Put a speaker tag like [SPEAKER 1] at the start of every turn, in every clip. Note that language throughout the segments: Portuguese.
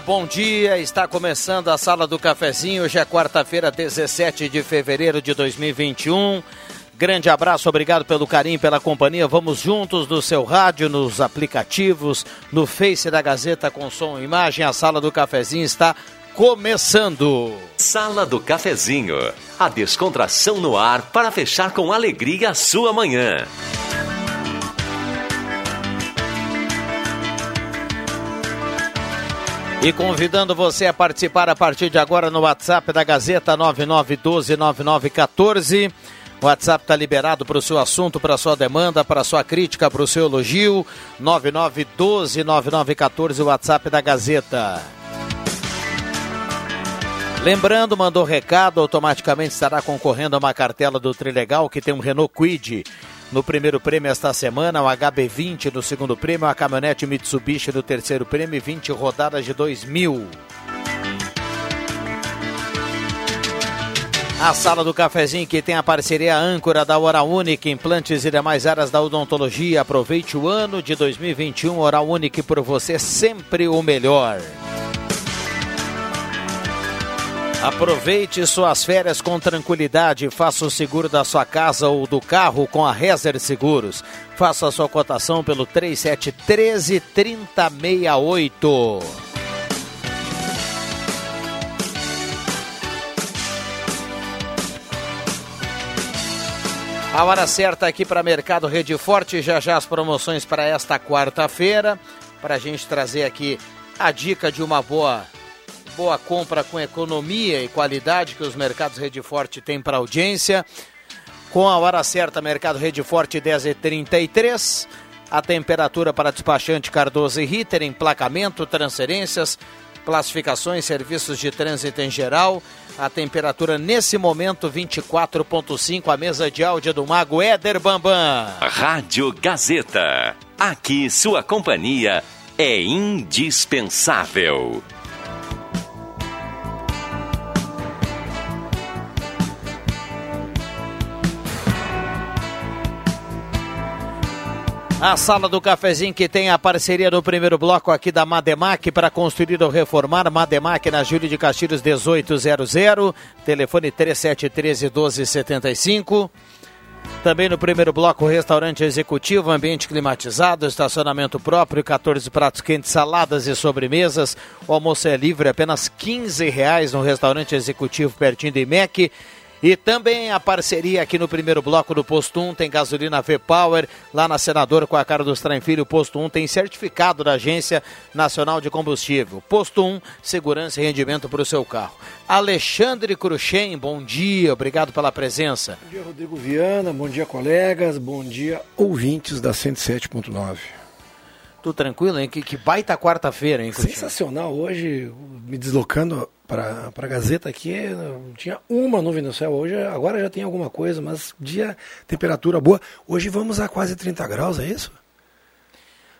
[SPEAKER 1] Bom dia. Está começando a Sala do Cafezinho. Hoje é quarta-feira, 17 de fevereiro de 2021. Grande abraço, obrigado pelo carinho, pela companhia. Vamos juntos no seu rádio, nos aplicativos, no Face da Gazeta com som e imagem. A Sala do Cafezinho está começando.
[SPEAKER 2] Sala do Cafezinho. A descontração no ar para fechar com alegria a sua manhã.
[SPEAKER 1] E convidando você a participar a partir de agora no WhatsApp da Gazeta 99129914. O WhatsApp está liberado para o seu assunto, para a sua demanda, para a sua crítica, para o seu elogio. 99129914, o WhatsApp da Gazeta. Lembrando, mandou recado, automaticamente estará concorrendo a uma cartela do Trilegal que tem um Renault Quid no primeiro prêmio esta semana, o HB20 no segundo prêmio, a caminhonete Mitsubishi no terceiro prêmio, 20 rodadas de 2000. A sala do cafezinho que tem a parceria âncora da Hora Única, implantes e demais áreas da odontologia. Aproveite o ano de 2021, Hora Única por você sempre o melhor. Aproveite suas férias com tranquilidade. Faça o seguro da sua casa ou do carro com a Rezer Seguros. Faça a sua cotação pelo 3713 3068. A hora certa aqui para Mercado Rede Forte. Já já as promoções para esta quarta-feira. Para a gente trazer aqui a dica de uma boa boa compra com economia e qualidade que os mercados Rede Forte têm para audiência. Com a hora certa, Mercado Rede Forte 10h33. A temperatura para despachante Cardoso e Ritter, emplacamento, transferências, classificações, serviços de trânsito em geral. A temperatura nesse momento 24.5, a mesa de áudio do Mago Éder Bambam.
[SPEAKER 2] Rádio Gazeta. Aqui sua companhia é indispensável.
[SPEAKER 1] A sala do cafezinho que tem a parceria no primeiro bloco aqui da Mademac para construir ou reformar. Mademac na Júlio de Castilhos 1800, telefone 3713 1275. Também no primeiro bloco, restaurante executivo, ambiente climatizado, estacionamento próprio, 14 pratos quentes, saladas e sobremesas. O almoço é livre, apenas 15 reais no restaurante executivo pertinho do IMEC. E também a parceria aqui no primeiro bloco do Posto 1 tem gasolina V-Power, lá na Senador com a cara dos Filho, Posto 1 tem certificado da Agência Nacional de Combustível. Posto 1, segurança e rendimento para o seu carro. Alexandre Cruxem, bom dia, obrigado pela presença.
[SPEAKER 3] Bom dia, Rodrigo Viana, bom dia, colegas, bom dia, ouvintes da 107.9.
[SPEAKER 1] Tudo tranquilo, hein? Que, que baita quarta-feira, hein?
[SPEAKER 3] Sensacional, hoje, me deslocando para a Gazeta aqui, tinha uma nuvem no céu. Hoje, agora já tem alguma coisa, mas dia, temperatura boa. Hoje vamos a quase 30 graus, é isso?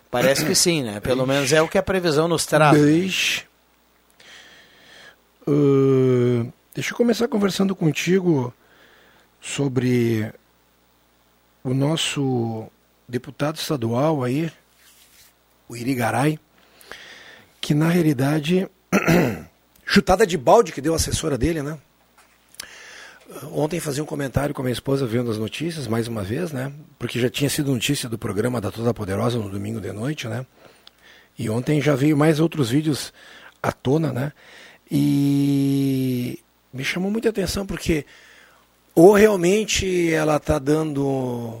[SPEAKER 1] Parece que sim, né? Pelo menos é o que a previsão nos traz.
[SPEAKER 3] Uh, deixa eu começar conversando contigo sobre o nosso deputado estadual aí, o Irigaray, que na realidade chutada de balde que deu a assessora dele, né? Ontem fazia um comentário com a minha esposa vendo as notícias, mais uma vez, né? Porque já tinha sido notícia do programa da Toda Poderosa no domingo de noite, né? E ontem já veio mais outros vídeos à tona, né? E me chamou muita atenção porque Ou realmente ela está dando,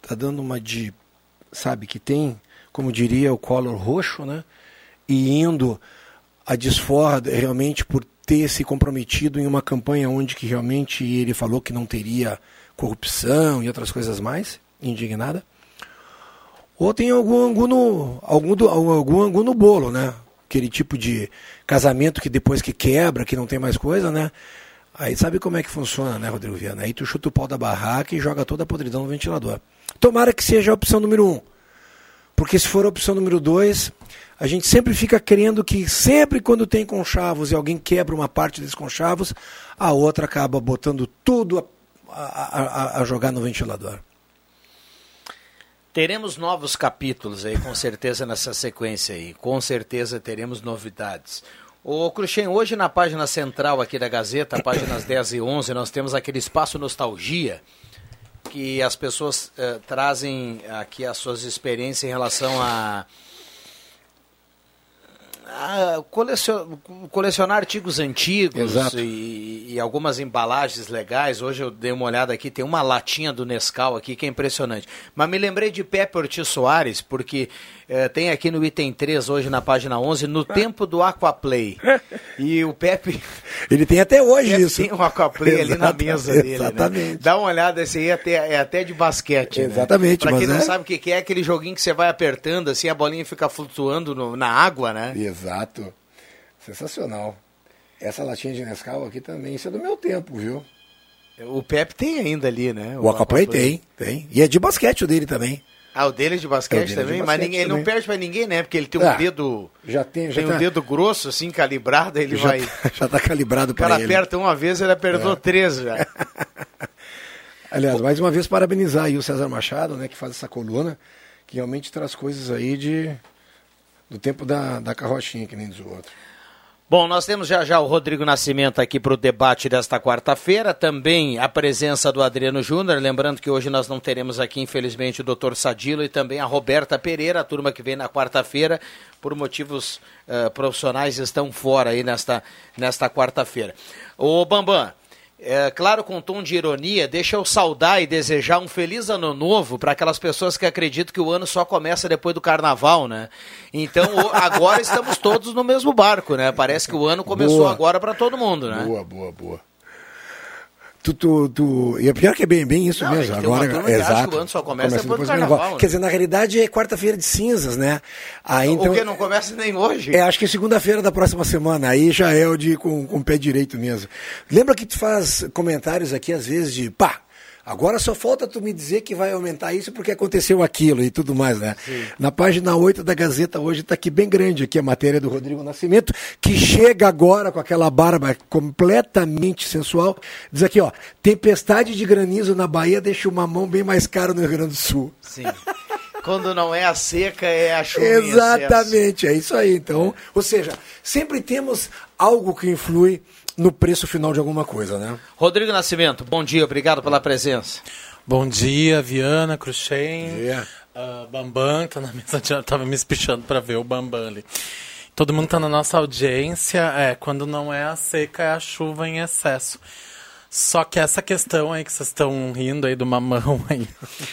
[SPEAKER 3] tá dando uma de, sabe, que tem, como diria o Collor roxo, né? E indo a desforra realmente por ter se comprometido em uma campanha onde que realmente ele falou que não teria corrupção e outras coisas mais, indignada. Ou tem algum angu no, algum, do, algum angu no bolo, né? Aquele tipo de casamento que depois que quebra, que não tem mais coisa, né? Aí sabe como é que funciona, né, Rodrigo Viana? Aí tu chuta o pau da barraca e joga toda a podridão no ventilador. Tomara que seja a opção número um. Porque se for a opção número dois, a gente sempre fica querendo que sempre quando tem conchavos e alguém quebra uma parte desses conchavos, a outra acaba botando tudo a, a, a, a jogar no ventilador.
[SPEAKER 1] Teremos novos capítulos aí, com certeza, nessa sequência aí. Com certeza teremos novidades. O Cruxem, hoje na página central aqui da Gazeta, páginas 10 e 11, nós temos aquele espaço nostalgia, que as pessoas eh, trazem aqui as suas experiências em relação a ah, colecionar, colecionar artigos antigos e, e, algumas embalagens legais. Hoje eu dei uma olhada aqui, tem uma latinha do Nescau aqui que é impressionante. Mas me lembrei de Pepe Ortiz Soares, porque é, tem aqui no item 3, hoje na página 11, no tempo do Aquaplay. E o Pepe.
[SPEAKER 3] Ele tem até hoje Pepe isso.
[SPEAKER 1] Tem um Aquaplay ali na mesa dele. Né? Exatamente. Né? Dá uma olhada, esse aí é até, é até de basquete.
[SPEAKER 3] Né? Exatamente.
[SPEAKER 1] Né? Pra quem não
[SPEAKER 3] é...
[SPEAKER 1] sabe o que é, aquele joguinho que você vai apertando, assim, a bolinha fica flutuando no, na água, né?
[SPEAKER 3] Exato. Sensacional. Essa latinha de Nescau aqui também, isso é do meu tempo, viu?
[SPEAKER 1] O Pepe tem ainda ali, né?
[SPEAKER 3] O, o Aquaplay, Aquaplay tem, tem. E é de basquete o dele também.
[SPEAKER 1] Ah, o dele é de basquete é também? De basquete mas ninguém, ele não perde pra ninguém, né? Porque ele tem um ah, dedo.
[SPEAKER 3] Já tem, já
[SPEAKER 1] tem um dedo grosso, assim, calibrado, ele já vai.
[SPEAKER 3] Tá, já tá calibrado para
[SPEAKER 1] ele.
[SPEAKER 3] O
[SPEAKER 1] cara aperta uma vez, ele apertou é. três já.
[SPEAKER 3] Aliás, mais uma vez parabenizar aí o César Machado, né, que faz essa coluna, que realmente traz coisas aí de do tempo da, da carrochinha, que nem diz o outro.
[SPEAKER 1] Bom, nós temos já já o Rodrigo Nascimento aqui para o debate desta quarta-feira, também a presença do Adriano Júnior, lembrando que hoje nós não teremos aqui, infelizmente, o doutor Sadilo e também a Roberta Pereira, a turma que vem na quarta-feira, por motivos uh, profissionais, estão fora aí nesta, nesta quarta-feira. Ô Bambam, é, claro, com um tom de ironia, deixa eu saudar e desejar um feliz ano novo para aquelas pessoas que acreditam que o ano só começa depois do carnaval, né? Então, agora estamos todos no mesmo barco, né? Parece que o ano começou boa. agora para todo mundo, né?
[SPEAKER 3] Boa, boa, boa. Tu, tu, tu, e é pior que é bem, bem isso não, mesmo. Agora, exato.
[SPEAKER 1] Que o ano só começa, começa depois, depois do carnaval. carnaval.
[SPEAKER 3] Quer dizer, na realidade é quarta-feira de cinzas, né?
[SPEAKER 1] Aí, então, o que não começa nem hoje?
[SPEAKER 3] É, acho que é segunda-feira da próxima semana. Aí já é o de com, com o pé direito mesmo. Lembra que tu faz comentários aqui às vezes de pá, Agora só falta tu me dizer que vai aumentar isso porque aconteceu aquilo e tudo mais, né? Sim. Na página 8 da Gazeta hoje está aqui bem grande aqui a matéria do Rodrigo Nascimento, que chega agora com aquela barba completamente sensual. Diz aqui, ó, tempestade de granizo na Bahia deixa o mamão bem mais caro no Rio Grande do Sul.
[SPEAKER 1] Sim. Quando não é a seca, é a chuva.
[SPEAKER 3] Exatamente, é isso aí. Então, ou seja, sempre temos algo que influi no preço final de alguma coisa, né?
[SPEAKER 1] Rodrigo Nascimento, bom dia, obrigado pela presença.
[SPEAKER 4] Bom dia, Viana, Cruxem, uh, Bambam, tá na mesa, já tava me espichando para ver o Bambam ali. Todo mundo tá na nossa audiência, é, quando não é a seca, é a chuva em excesso. Só que essa questão aí que vocês estão rindo aí do mamão aí,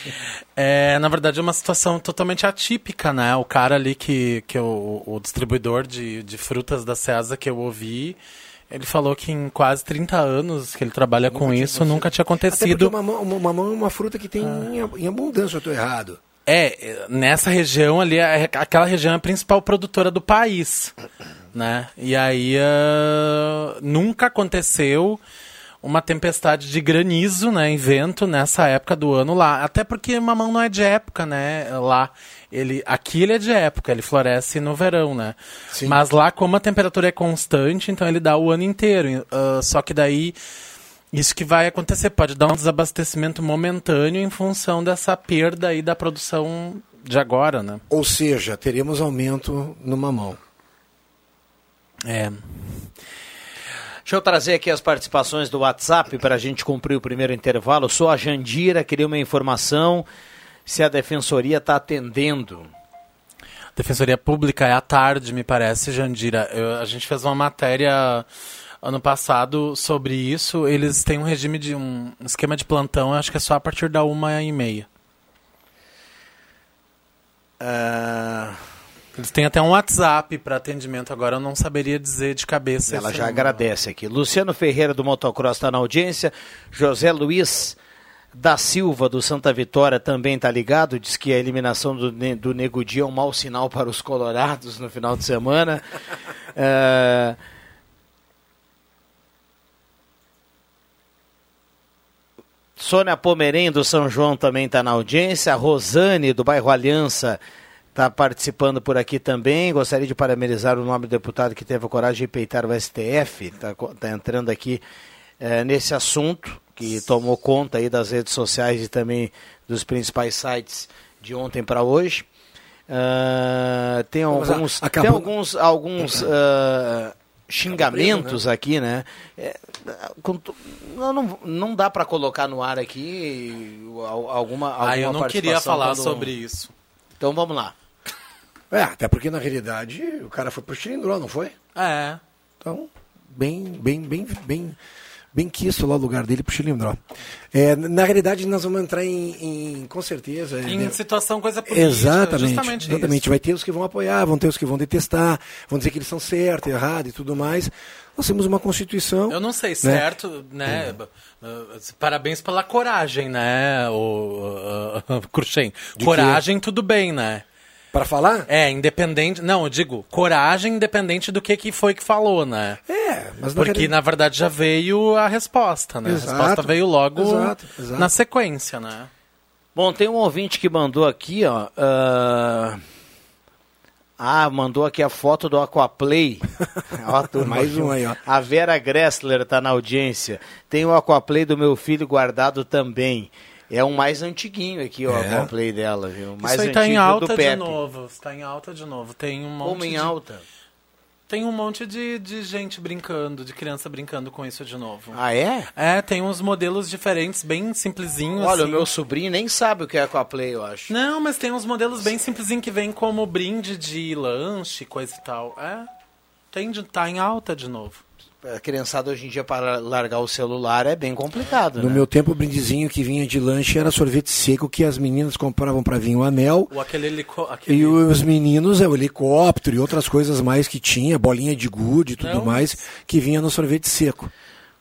[SPEAKER 4] é, na verdade é uma situação totalmente atípica, né? O cara ali que, que é o, o distribuidor de, de frutas da César que eu ouvi, ele falou que em quase 30 anos que ele trabalha nunca com isso, nunca tinha acontecido.
[SPEAKER 3] Até porque o mamão, é uma fruta que tem ah. em, abundância, eu estou errado.
[SPEAKER 4] É, nessa região ali, aquela região é a principal produtora do país, né? E aí uh, nunca aconteceu uma tempestade de granizo, né, em vento nessa época do ano lá. Até porque mamão não é de época, né, lá. Ele, aqui ele é de época, ele floresce no verão, né? Sim. Mas lá, como a temperatura é constante, então ele dá o ano inteiro. Uh, só que daí, isso que vai acontecer, pode dar um desabastecimento momentâneo em função dessa perda aí da produção de agora, né?
[SPEAKER 3] Ou seja, teremos aumento no mamão.
[SPEAKER 1] É. Deixa eu trazer aqui as participações do WhatsApp para a gente cumprir o primeiro intervalo. Sou a Jandira, queria uma informação se a Defensoria está atendendo.
[SPEAKER 4] Defensoria Pública é à tarde, me parece, Jandira. Eu, a gente fez uma matéria ano passado sobre isso. Eles têm um regime de um esquema de plantão, acho que é só a partir da uma e meia.
[SPEAKER 1] Ah,
[SPEAKER 4] Eles têm até um WhatsApp para atendimento agora, eu não saberia dizer de cabeça.
[SPEAKER 1] ela já
[SPEAKER 4] número.
[SPEAKER 1] agradece aqui. Luciano Ferreira do Motocross está na audiência. José Luiz da Silva do Santa Vitória também está ligado. Diz que a eliminação do, do Nego Dia é um mau sinal para os colorados no final de semana. Ah, Sônia Pomerém do São João também está na audiência. A Rosane do bairro Aliança está participando por aqui também. Gostaria de parabenizar o nome do deputado que teve a coragem de peitar o STF. Está entrando aqui eh, nesse assunto que tomou conta aí das redes sociais e também dos principais sites de ontem para hoje. Ah, tem alguns,
[SPEAKER 3] acabou-
[SPEAKER 1] tem alguns, alguns ah, xingamentos aqui, né? É, não, não, não dá para colocar no ar aqui al- alguma, alguma
[SPEAKER 4] Ah, eu não queria falar
[SPEAKER 1] quando-
[SPEAKER 4] sobre isso.
[SPEAKER 1] Então vamos lá.
[SPEAKER 3] É, até porque na realidade o cara foi pro cilindrão, não foi?
[SPEAKER 4] É.
[SPEAKER 3] Então, bem, bem, bem, bem, bem quisto lá o lugar dele pro cilindró. É, na realidade, nós vamos entrar em, em- com certeza.
[SPEAKER 4] Em
[SPEAKER 3] né?
[SPEAKER 4] situação coisa política.
[SPEAKER 3] Exatamente,
[SPEAKER 4] Justamente
[SPEAKER 3] exatamente.
[SPEAKER 4] isso.
[SPEAKER 3] Vai ter os que vão apoiar, vão ter os que vão detestar, vão dizer que eles são certo, errado e tudo mais. Nós temos uma Constituição.
[SPEAKER 4] Eu não sei, certo, né? Uh, Parabéns pela coragem, né, o uh, Cruxem. Coragem, tudo bem, né?
[SPEAKER 3] Para falar?
[SPEAKER 4] É, independente. Não, eu digo, coragem independente do que, que foi que falou, né?
[SPEAKER 3] É, mas na
[SPEAKER 4] Porque, na verdade, já veio a resposta, né?
[SPEAKER 3] Exato,
[SPEAKER 4] a resposta veio logo
[SPEAKER 3] exato, exato.
[SPEAKER 4] na sequência, né?
[SPEAKER 1] Bom, tem um ouvinte que mandou aqui, ó. ah, Ah, mandou aqui a foto do Aquaplay. Ó, turma
[SPEAKER 3] Mais um aí, ó.
[SPEAKER 1] A Vera Gressler tá na audiência. Tem o Aquaplay do meu filho guardado também. É um mais antiguinho aqui, o
[SPEAKER 3] É.
[SPEAKER 1] Aquaplay dela, viu? Mais
[SPEAKER 4] Isso aí
[SPEAKER 1] antigo
[SPEAKER 4] tá em
[SPEAKER 1] do
[SPEAKER 4] alta de novo. Está em alta de novo. Tem um monte
[SPEAKER 1] Como em
[SPEAKER 4] de...
[SPEAKER 1] alta?
[SPEAKER 4] Tem um monte de, de gente brincando, de criança brincando com isso de novo.
[SPEAKER 1] Ah, é?
[SPEAKER 4] É, tem uns modelos diferentes, bem simplesinhos.
[SPEAKER 1] Olha, o
[SPEAKER 4] assim.
[SPEAKER 1] meu sobrinho nem sabe o que é Aquaplay, eu acho.
[SPEAKER 4] Não, mas tem uns modelos bem simplesinhos que vem como brinde de lanche, coisa e tal. É, tem de, tá em alta de novo.
[SPEAKER 1] A criançada hoje em dia, para largar o celular, é bem complicado,
[SPEAKER 3] No
[SPEAKER 1] né?
[SPEAKER 3] meu tempo, o brindezinho que vinha de lanche era sorvete seco que as meninas compravam para vir o anel.
[SPEAKER 4] Ou aquele helico... Aquele...
[SPEAKER 3] E os meninos, é o helicóptero e outras coisas mais que tinha, bolinha de gude e tudo
[SPEAKER 4] Não.
[SPEAKER 3] mais, que vinha no sorvete seco.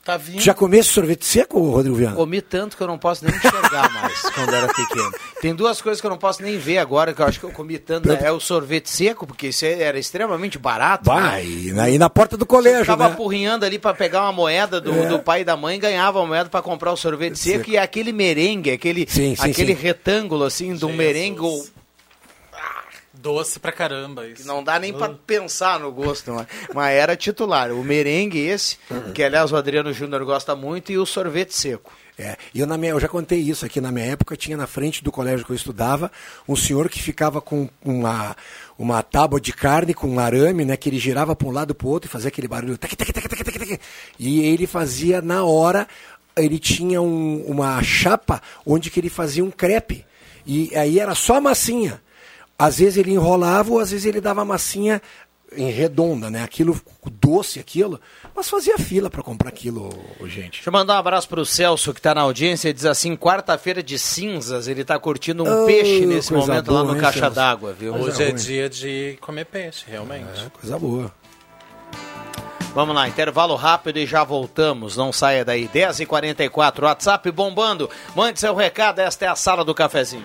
[SPEAKER 4] Tá vindo...
[SPEAKER 3] Já comesse sorvete seco, Rodrigo Viana?
[SPEAKER 1] Comi tanto que eu não posso nem enxergar mais quando era pequeno. Tem duas coisas que eu não posso nem ver agora, que eu acho que eu comi tanto. É o sorvete seco, porque isso era extremamente barato. né?
[SPEAKER 3] Vai, e na, e na porta do colégio,
[SPEAKER 1] Ficava
[SPEAKER 3] né?
[SPEAKER 1] apurrinhando ali para pegar uma moeda do,
[SPEAKER 3] É.
[SPEAKER 1] do pai e da mãe, ganhava a moeda para comprar o sorvete seco, e aquele merengue, aquele,
[SPEAKER 3] Sim, sim,
[SPEAKER 1] aquele
[SPEAKER 3] sim.
[SPEAKER 1] retângulo assim de um
[SPEAKER 4] Jesus.
[SPEAKER 1] merengue
[SPEAKER 4] Doce pra caramba isso.
[SPEAKER 1] que não dá nem para pensar no gosto, mas, mas era titular. O merengue esse, que aliás o Adriano Júnior gosta muito, e o sorvete seco.
[SPEAKER 3] É, e eu, na minha, eu já contei isso aqui, na minha época tinha na frente do colégio que eu estudava um senhor que ficava com uma, uma tábua de carne com um arame, né, que ele girava para um lado para o outro e fazia aquele barulho. tac, tac, tac, tac, tac, tac. E ele fazia na hora, ele tinha um- uma chapa onde que ele fazia um crepe. E aí era só massinha. Às vezes ele enrolava ou às vezes ele dava massinha em redonda, né? Aquilo doce, aquilo. Mas fazia fila para comprar aquilo, gente.
[SPEAKER 1] Deixa eu mandar um abraço pro Celso, que tá na audiência, e diz assim, quarta-feira de cinzas, ele tá curtindo um
[SPEAKER 3] Oh,
[SPEAKER 1] peixe nesse momento lá
[SPEAKER 3] boa,
[SPEAKER 1] no
[SPEAKER 3] hein,
[SPEAKER 1] Caixa d'Água, viu?
[SPEAKER 3] Coisa
[SPEAKER 4] Hoje é
[SPEAKER 3] ruim.
[SPEAKER 4] dia de comer peixe, realmente.
[SPEAKER 3] É, coisa boa.
[SPEAKER 1] Vamos lá, intervalo rápido e já voltamos. Não saia daí. 10h44, WhatsApp bombando. Mande seu recado, esta é a sala do cafezinho.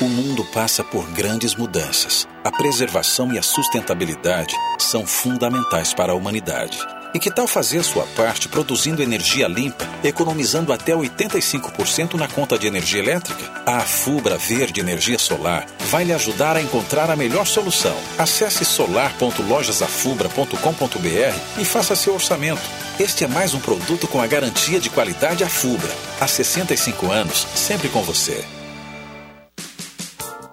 [SPEAKER 5] O mundo passa por grandes mudanças. A preservação e a sustentabilidade são fundamentais para a humanidade. E que tal fazer sua parte produzindo energia limpa, economizando até 85% na conta de energia elétrica? A Fubra Verde Energia Solar vai lhe ajudar a encontrar a melhor solução. Acesse solar.lojasafubra.com.br e faça seu orçamento. Este é mais um produto com a garantia de qualidade Afubra. Há 65 anos, sempre com você.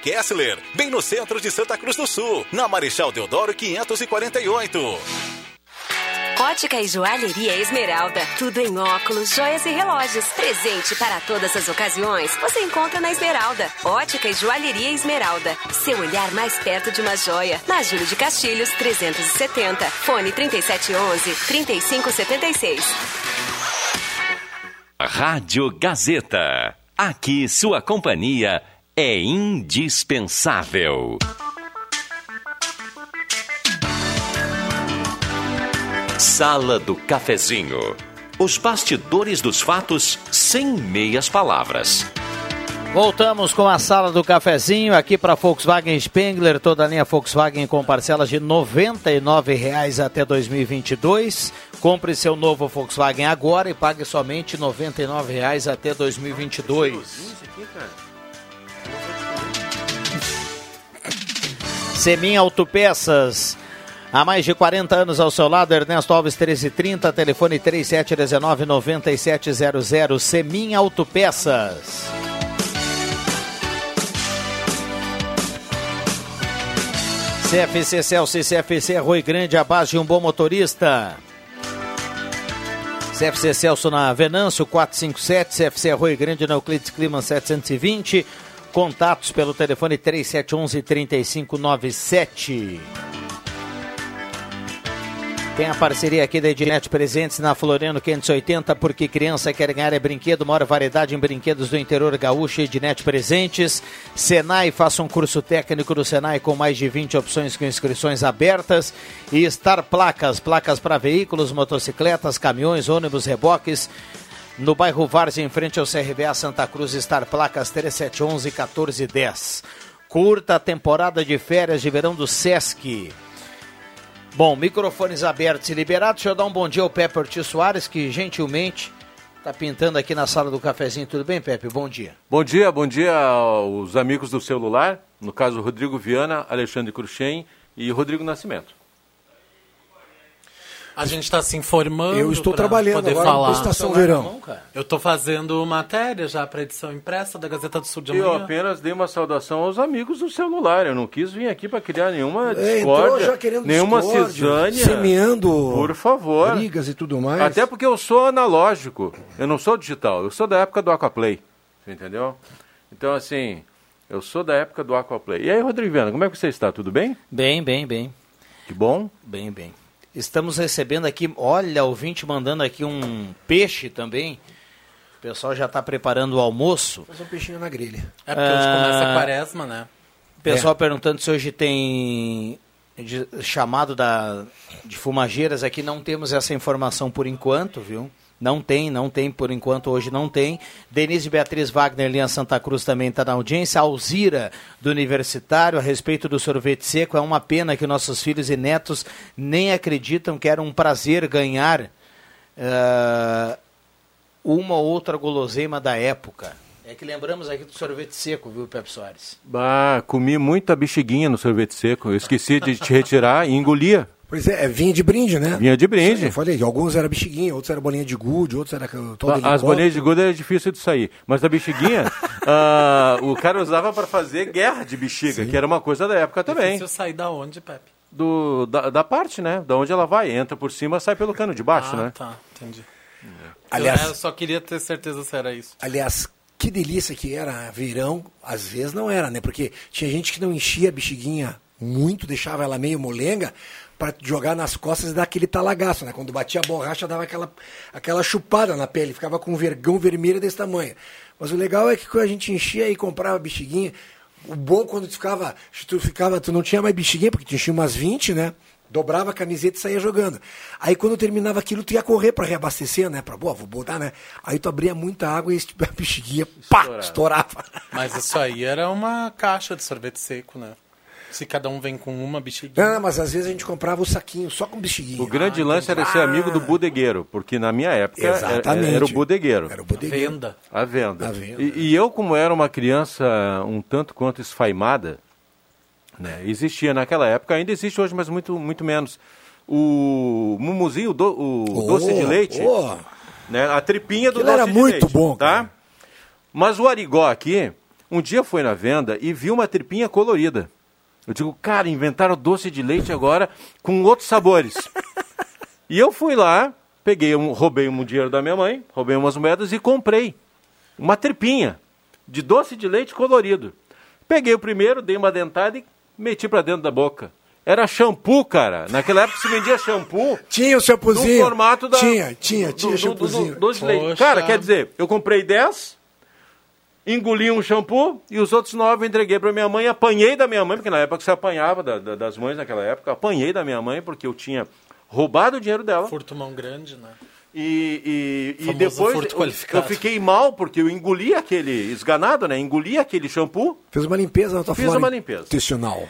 [SPEAKER 6] Kessler, bem no centro de Santa Cruz do Sul, na Marechal Deodoro 548.
[SPEAKER 7] Ótica e Joalheria Esmeralda. Tudo em óculos, joias e relógios. Presente para todas as ocasiões. Você encontra na Esmeralda. Ótica e Joalheria Esmeralda. Seu olhar mais perto de uma joia. Na Júlio de Castilhos, 370. Fone 3711-3576.
[SPEAKER 2] Rádio Gazeta. Aqui sua companhia é indispensável. Sala do Cafezinho. Os bastidores dos fatos sem meias palavras.
[SPEAKER 1] Voltamos com a sala do cafezinho aqui para Volkswagen Spengler, toda a linha Volkswagen com parcelas de R$ 99,00 até 2022. Compre seu novo Volkswagen agora e pague somente R$ 99,00 até 2022. Semin Autopeças. Há mais de 40 anos ao seu lado, Ernesto Alves 1330, telefone 3719-9700, Semin Autopeças. CFC Celso e CFC Rui Grande, a base de um bom motorista. CFC Celso na Venâncio 457, CFC Rui Grande na Euclides Clima 720. Contatos pelo telefone 3711 3597. Tem a parceria aqui da Ednet Presentes na Floriano 580, porque criança quer ganhar é brinquedo, maior variedade em brinquedos do interior gaúcho, Ednet Presentes. Senai, faça um curso técnico no Senai com mais de 20 opções com inscrições abertas. E Star Placas, placas para veículos, motocicletas, caminhões, ônibus, reboques. No bairro Várzea, em frente ao CRVA Santa Cruz, Star Placas 3711 1410. Curta a temporada de férias de verão do Sesc. Bom, microfones abertos e liberados. Deixa eu dar um bom dia ao Pepe Ortiz Soares, que gentilmente está pintando aqui na sala do cafezinho. Tudo bem, Pepe? Bom dia.
[SPEAKER 8] Bom dia, bom dia aos amigos do celular, no caso Rodrigo Viana, Alexandre Cruxem e Rodrigo Nascimento.
[SPEAKER 4] A gente está se informando.
[SPEAKER 3] Eu estou
[SPEAKER 4] pra
[SPEAKER 3] trabalhando
[SPEAKER 4] poder
[SPEAKER 3] agora
[SPEAKER 4] falar.
[SPEAKER 3] Estação Verão.
[SPEAKER 4] Eu estou fazendo matéria já para edição impressa da Gazeta do Sul de
[SPEAKER 8] E eu
[SPEAKER 4] amanhã.
[SPEAKER 8] apenas dei uma saudação aos amigos do celular. Eu não quis vir aqui para criar nenhuma
[SPEAKER 3] É,
[SPEAKER 8] discórdia,
[SPEAKER 3] já querendo
[SPEAKER 8] nenhuma cisânia.
[SPEAKER 3] semeando
[SPEAKER 8] Por favor.
[SPEAKER 3] brigas e tudo mais.
[SPEAKER 8] Até porque eu sou analógico. Eu não sou digital. Eu sou da época do Aquaplay. Você entendeu? Então, assim, eu sou da época do Aquaplay. E aí, Rodrigo Viana, como é que você está? Tudo bem?
[SPEAKER 1] Bem, bem, bem.
[SPEAKER 8] Que bom.
[SPEAKER 1] Bem, bem. Estamos recebendo aqui, olha, o ouvinte mandando aqui um peixe também. O pessoal já está preparando o almoço.
[SPEAKER 3] Fazer um peixinho na grelha.
[SPEAKER 4] É porque hoje começa
[SPEAKER 1] Ah,
[SPEAKER 4] a quaresma, né?
[SPEAKER 1] O pessoal perguntando se hoje tem de- chamado da, de fumageiras aqui. Não temos essa informação por enquanto, viu? Não tem, não tem por enquanto, hoje não tem. Denise Beatriz Wagner, linha Santa Cruz, também está na audiência. Alzira, do Universitário, a respeito do sorvete seco. É uma pena que nossos filhos e netos nem acreditam que era um prazer ganhar eh, uma ou outra guloseima da época. É que lembramos aqui do sorvete seco, viu, Pepe Soares?
[SPEAKER 8] Bah, comi muita bexiguinha no sorvete seco. Eu esqueci de te retirar e engolia.
[SPEAKER 3] Pois é, é vinha de brinde, né?
[SPEAKER 8] Vinha de brinde.
[SPEAKER 3] Eu falei, alguns era bexiguinha, outros era bolinha de gude, outros era todo
[SPEAKER 8] As bolinhas de gude é difícil de sair. Mas a bexiguinha, ah, o cara usava para fazer guerra de bexiga, que era uma coisa da época também.
[SPEAKER 4] Difícil sair da onde, Pepe?
[SPEAKER 8] Do, da, da parte, né? Da onde ela vai. Entra por cima, sai pelo cano de baixo,
[SPEAKER 4] ah,
[SPEAKER 8] né?
[SPEAKER 4] tá, entendi.
[SPEAKER 3] Aliás-
[SPEAKER 4] eu, eu só queria ter certeza se era isso.
[SPEAKER 3] Aliás, que delícia que era verão, às vezes não era, né? Porque tinha gente que não enchia a bexiguinha muito, deixava ela meio molenga para jogar nas costas e dar aquele talagaço, né? Quando batia a borracha dava aquela, aquela chupada na pele, ficava com um vergão vermelho desse tamanho. Mas o legal é que quando a gente enchia e comprava a bexiguinha, o bom quando tu ficava, tu ficava, tu não tinha mais bexiguinha, porque tu enchia umas 20, né? Dobrava a camiseta e saía jogando. Aí quando terminava aquilo, tu ia correr para reabastecer, né? Pra, boa, vou botar, né? Aí tu abria muita água e a bexiguinha, pá,
[SPEAKER 8] Estourava.
[SPEAKER 3] estourava.
[SPEAKER 4] Mas isso aí era uma caixa de sorvete seco, né? Se cada um vem com uma bexiguinha.
[SPEAKER 3] Não, mas às vezes a gente comprava o saquinho só com bexiguinha.
[SPEAKER 8] O grande lance era ser amigo do bodegueiro, porque na minha época era-
[SPEAKER 3] Exatamente.
[SPEAKER 8] era o bodegueiro.
[SPEAKER 3] Era o bodegueiro.
[SPEAKER 4] Venda.
[SPEAKER 8] A venda.
[SPEAKER 3] A venda.
[SPEAKER 8] E, e eu, como era uma criança um tanto quanto esfaimada, né, existia naquela época, ainda existe hoje, mas muito, muito menos. O mumuzinho, o, do- o
[SPEAKER 3] Oh,
[SPEAKER 8] doce de leite,
[SPEAKER 3] oh.
[SPEAKER 8] né, a tripinha do
[SPEAKER 3] Aquilo
[SPEAKER 8] doce
[SPEAKER 3] era
[SPEAKER 8] de
[SPEAKER 3] muito
[SPEAKER 8] leite.
[SPEAKER 3] bom,
[SPEAKER 8] Tá?
[SPEAKER 3] cara.
[SPEAKER 8] Mas o Arigó aqui, um dia foi na venda e viu uma tripinha colorida. Eu digo, cara, inventaram doce de leite agora com outros sabores. e eu fui lá, peguei um, roubei um dinheiro da minha mãe, roubei umas moedas e comprei uma tripinha de doce de leite colorido. Peguei o primeiro, dei uma dentada e meti pra dentro da boca. Era shampoo, cara. Naquela época se vendia shampoo.
[SPEAKER 3] Tinha o shampoozinho?
[SPEAKER 8] No formato da.
[SPEAKER 3] Tinha, tinha, tinha
[SPEAKER 8] do, do,
[SPEAKER 3] shampoozinho.
[SPEAKER 8] do, doce de leite. Cara, quer dizer, eu comprei 10, engoli um shampoo e os outros 9 eu entreguei pra minha mãe. Apanhei da minha mãe, porque na época você apanhava da- da- das mães naquela época. Apanhei da minha mãe porque eu tinha roubado o dinheiro dela.
[SPEAKER 4] Furto mão grande, né?
[SPEAKER 8] E, e, e depois
[SPEAKER 4] furto
[SPEAKER 8] eu,
[SPEAKER 4] qualificado.
[SPEAKER 8] eu fiquei mal porque eu engoli aquele esganado, né? Engoli aquele shampoo.
[SPEAKER 3] Fez uma limpeza na tua
[SPEAKER 8] Fiz uma limpeza.
[SPEAKER 3] intestinal.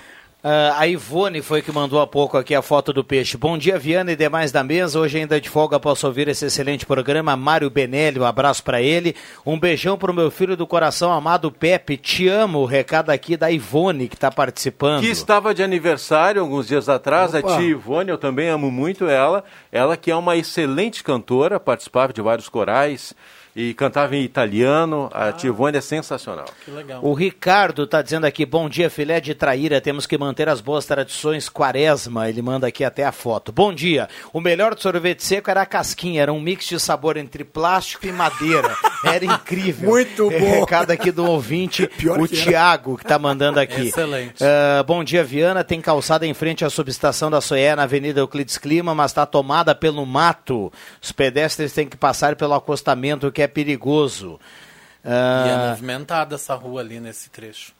[SPEAKER 1] Ah, a Ivone foi que mandou há pouco aqui a foto do peixe. Bom dia, Viana e demais da mesa. Hoje ainda de folga posso ouvir esse excelente programa. Mário Benelli, um abraço para ele. Um beijão pro meu filho do coração amado Pepe. Te amo. O recado aqui da Ivone que está participando.
[SPEAKER 8] Que estava de aniversário alguns dias atrás,
[SPEAKER 3] Opa.
[SPEAKER 8] a tia Ivone, eu também amo muito ela. Ela que é uma excelente cantora, participava de vários corais e cantava em italiano. A tia Ivone é sensacional.
[SPEAKER 4] Que legal.
[SPEAKER 1] O Ricardo está dizendo aqui, bom dia, filé de traíra, temos que manter as boas tradições quaresma, ele manda aqui até a foto. Bom dia, o melhor do sorvete seco era a casquinha, era um mix de sabor entre plástico e madeira, era incrível.
[SPEAKER 3] Muito
[SPEAKER 1] É,
[SPEAKER 3] bom.
[SPEAKER 1] Recado aqui do ouvinte,
[SPEAKER 3] Pior
[SPEAKER 1] o
[SPEAKER 3] que.
[SPEAKER 1] Tiago, que está mandando aqui.
[SPEAKER 4] Excelente.
[SPEAKER 1] Ah, bom dia, Viana, tem calçada em frente à subestação da Soé, na Avenida Euclides Clima, mas está tomada pelo mato. Os pedestres têm que passar pelo acostamento, que é perigoso.
[SPEAKER 4] E é
[SPEAKER 1] Ah,
[SPEAKER 4] movimentada essa rua ali nesse trecho.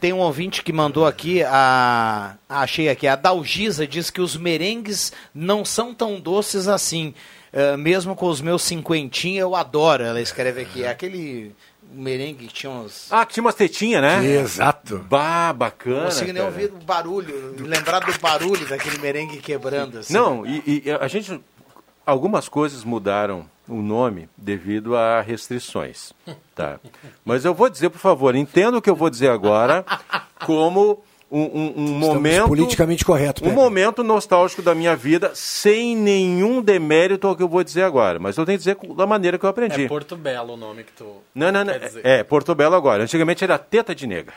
[SPEAKER 1] Tem um ouvinte que mandou aqui, a, ah, achei aqui, a Dalgisa diz que os merengues não são tão doces assim. Eh, mesmo com os meus cinquentinhos, eu adoro, ela escreve aqui. É aquele merengue que tinha uns.
[SPEAKER 8] Ah, que tinha umas tetinhas, né?
[SPEAKER 3] Exato.
[SPEAKER 8] Bah,
[SPEAKER 1] Não
[SPEAKER 8] bacana.
[SPEAKER 1] consigo nem
[SPEAKER 8] cara.
[SPEAKER 1] ouvir o barulho, lembrar do barulho daquele merengue quebrando. Assim.
[SPEAKER 8] Não, e, e a gente. Algumas coisas mudaram o nome devido a restrições. Tá? Mas eu vou dizer, por favor, entenda o que eu vou dizer agora como um, um- um momento.
[SPEAKER 3] politicamente correto,
[SPEAKER 8] Um
[SPEAKER 3] Pepe.
[SPEAKER 8] momento nostálgico da minha vida, sem nenhum demérito ao que eu vou dizer agora. Mas eu tenho que dizer da maneira que eu aprendi.
[SPEAKER 4] É Porto Belo o nome que tu.
[SPEAKER 8] Não, não, não.
[SPEAKER 4] quer dizer.
[SPEAKER 8] É, Porto Belo agora. Antigamente era teta de nega.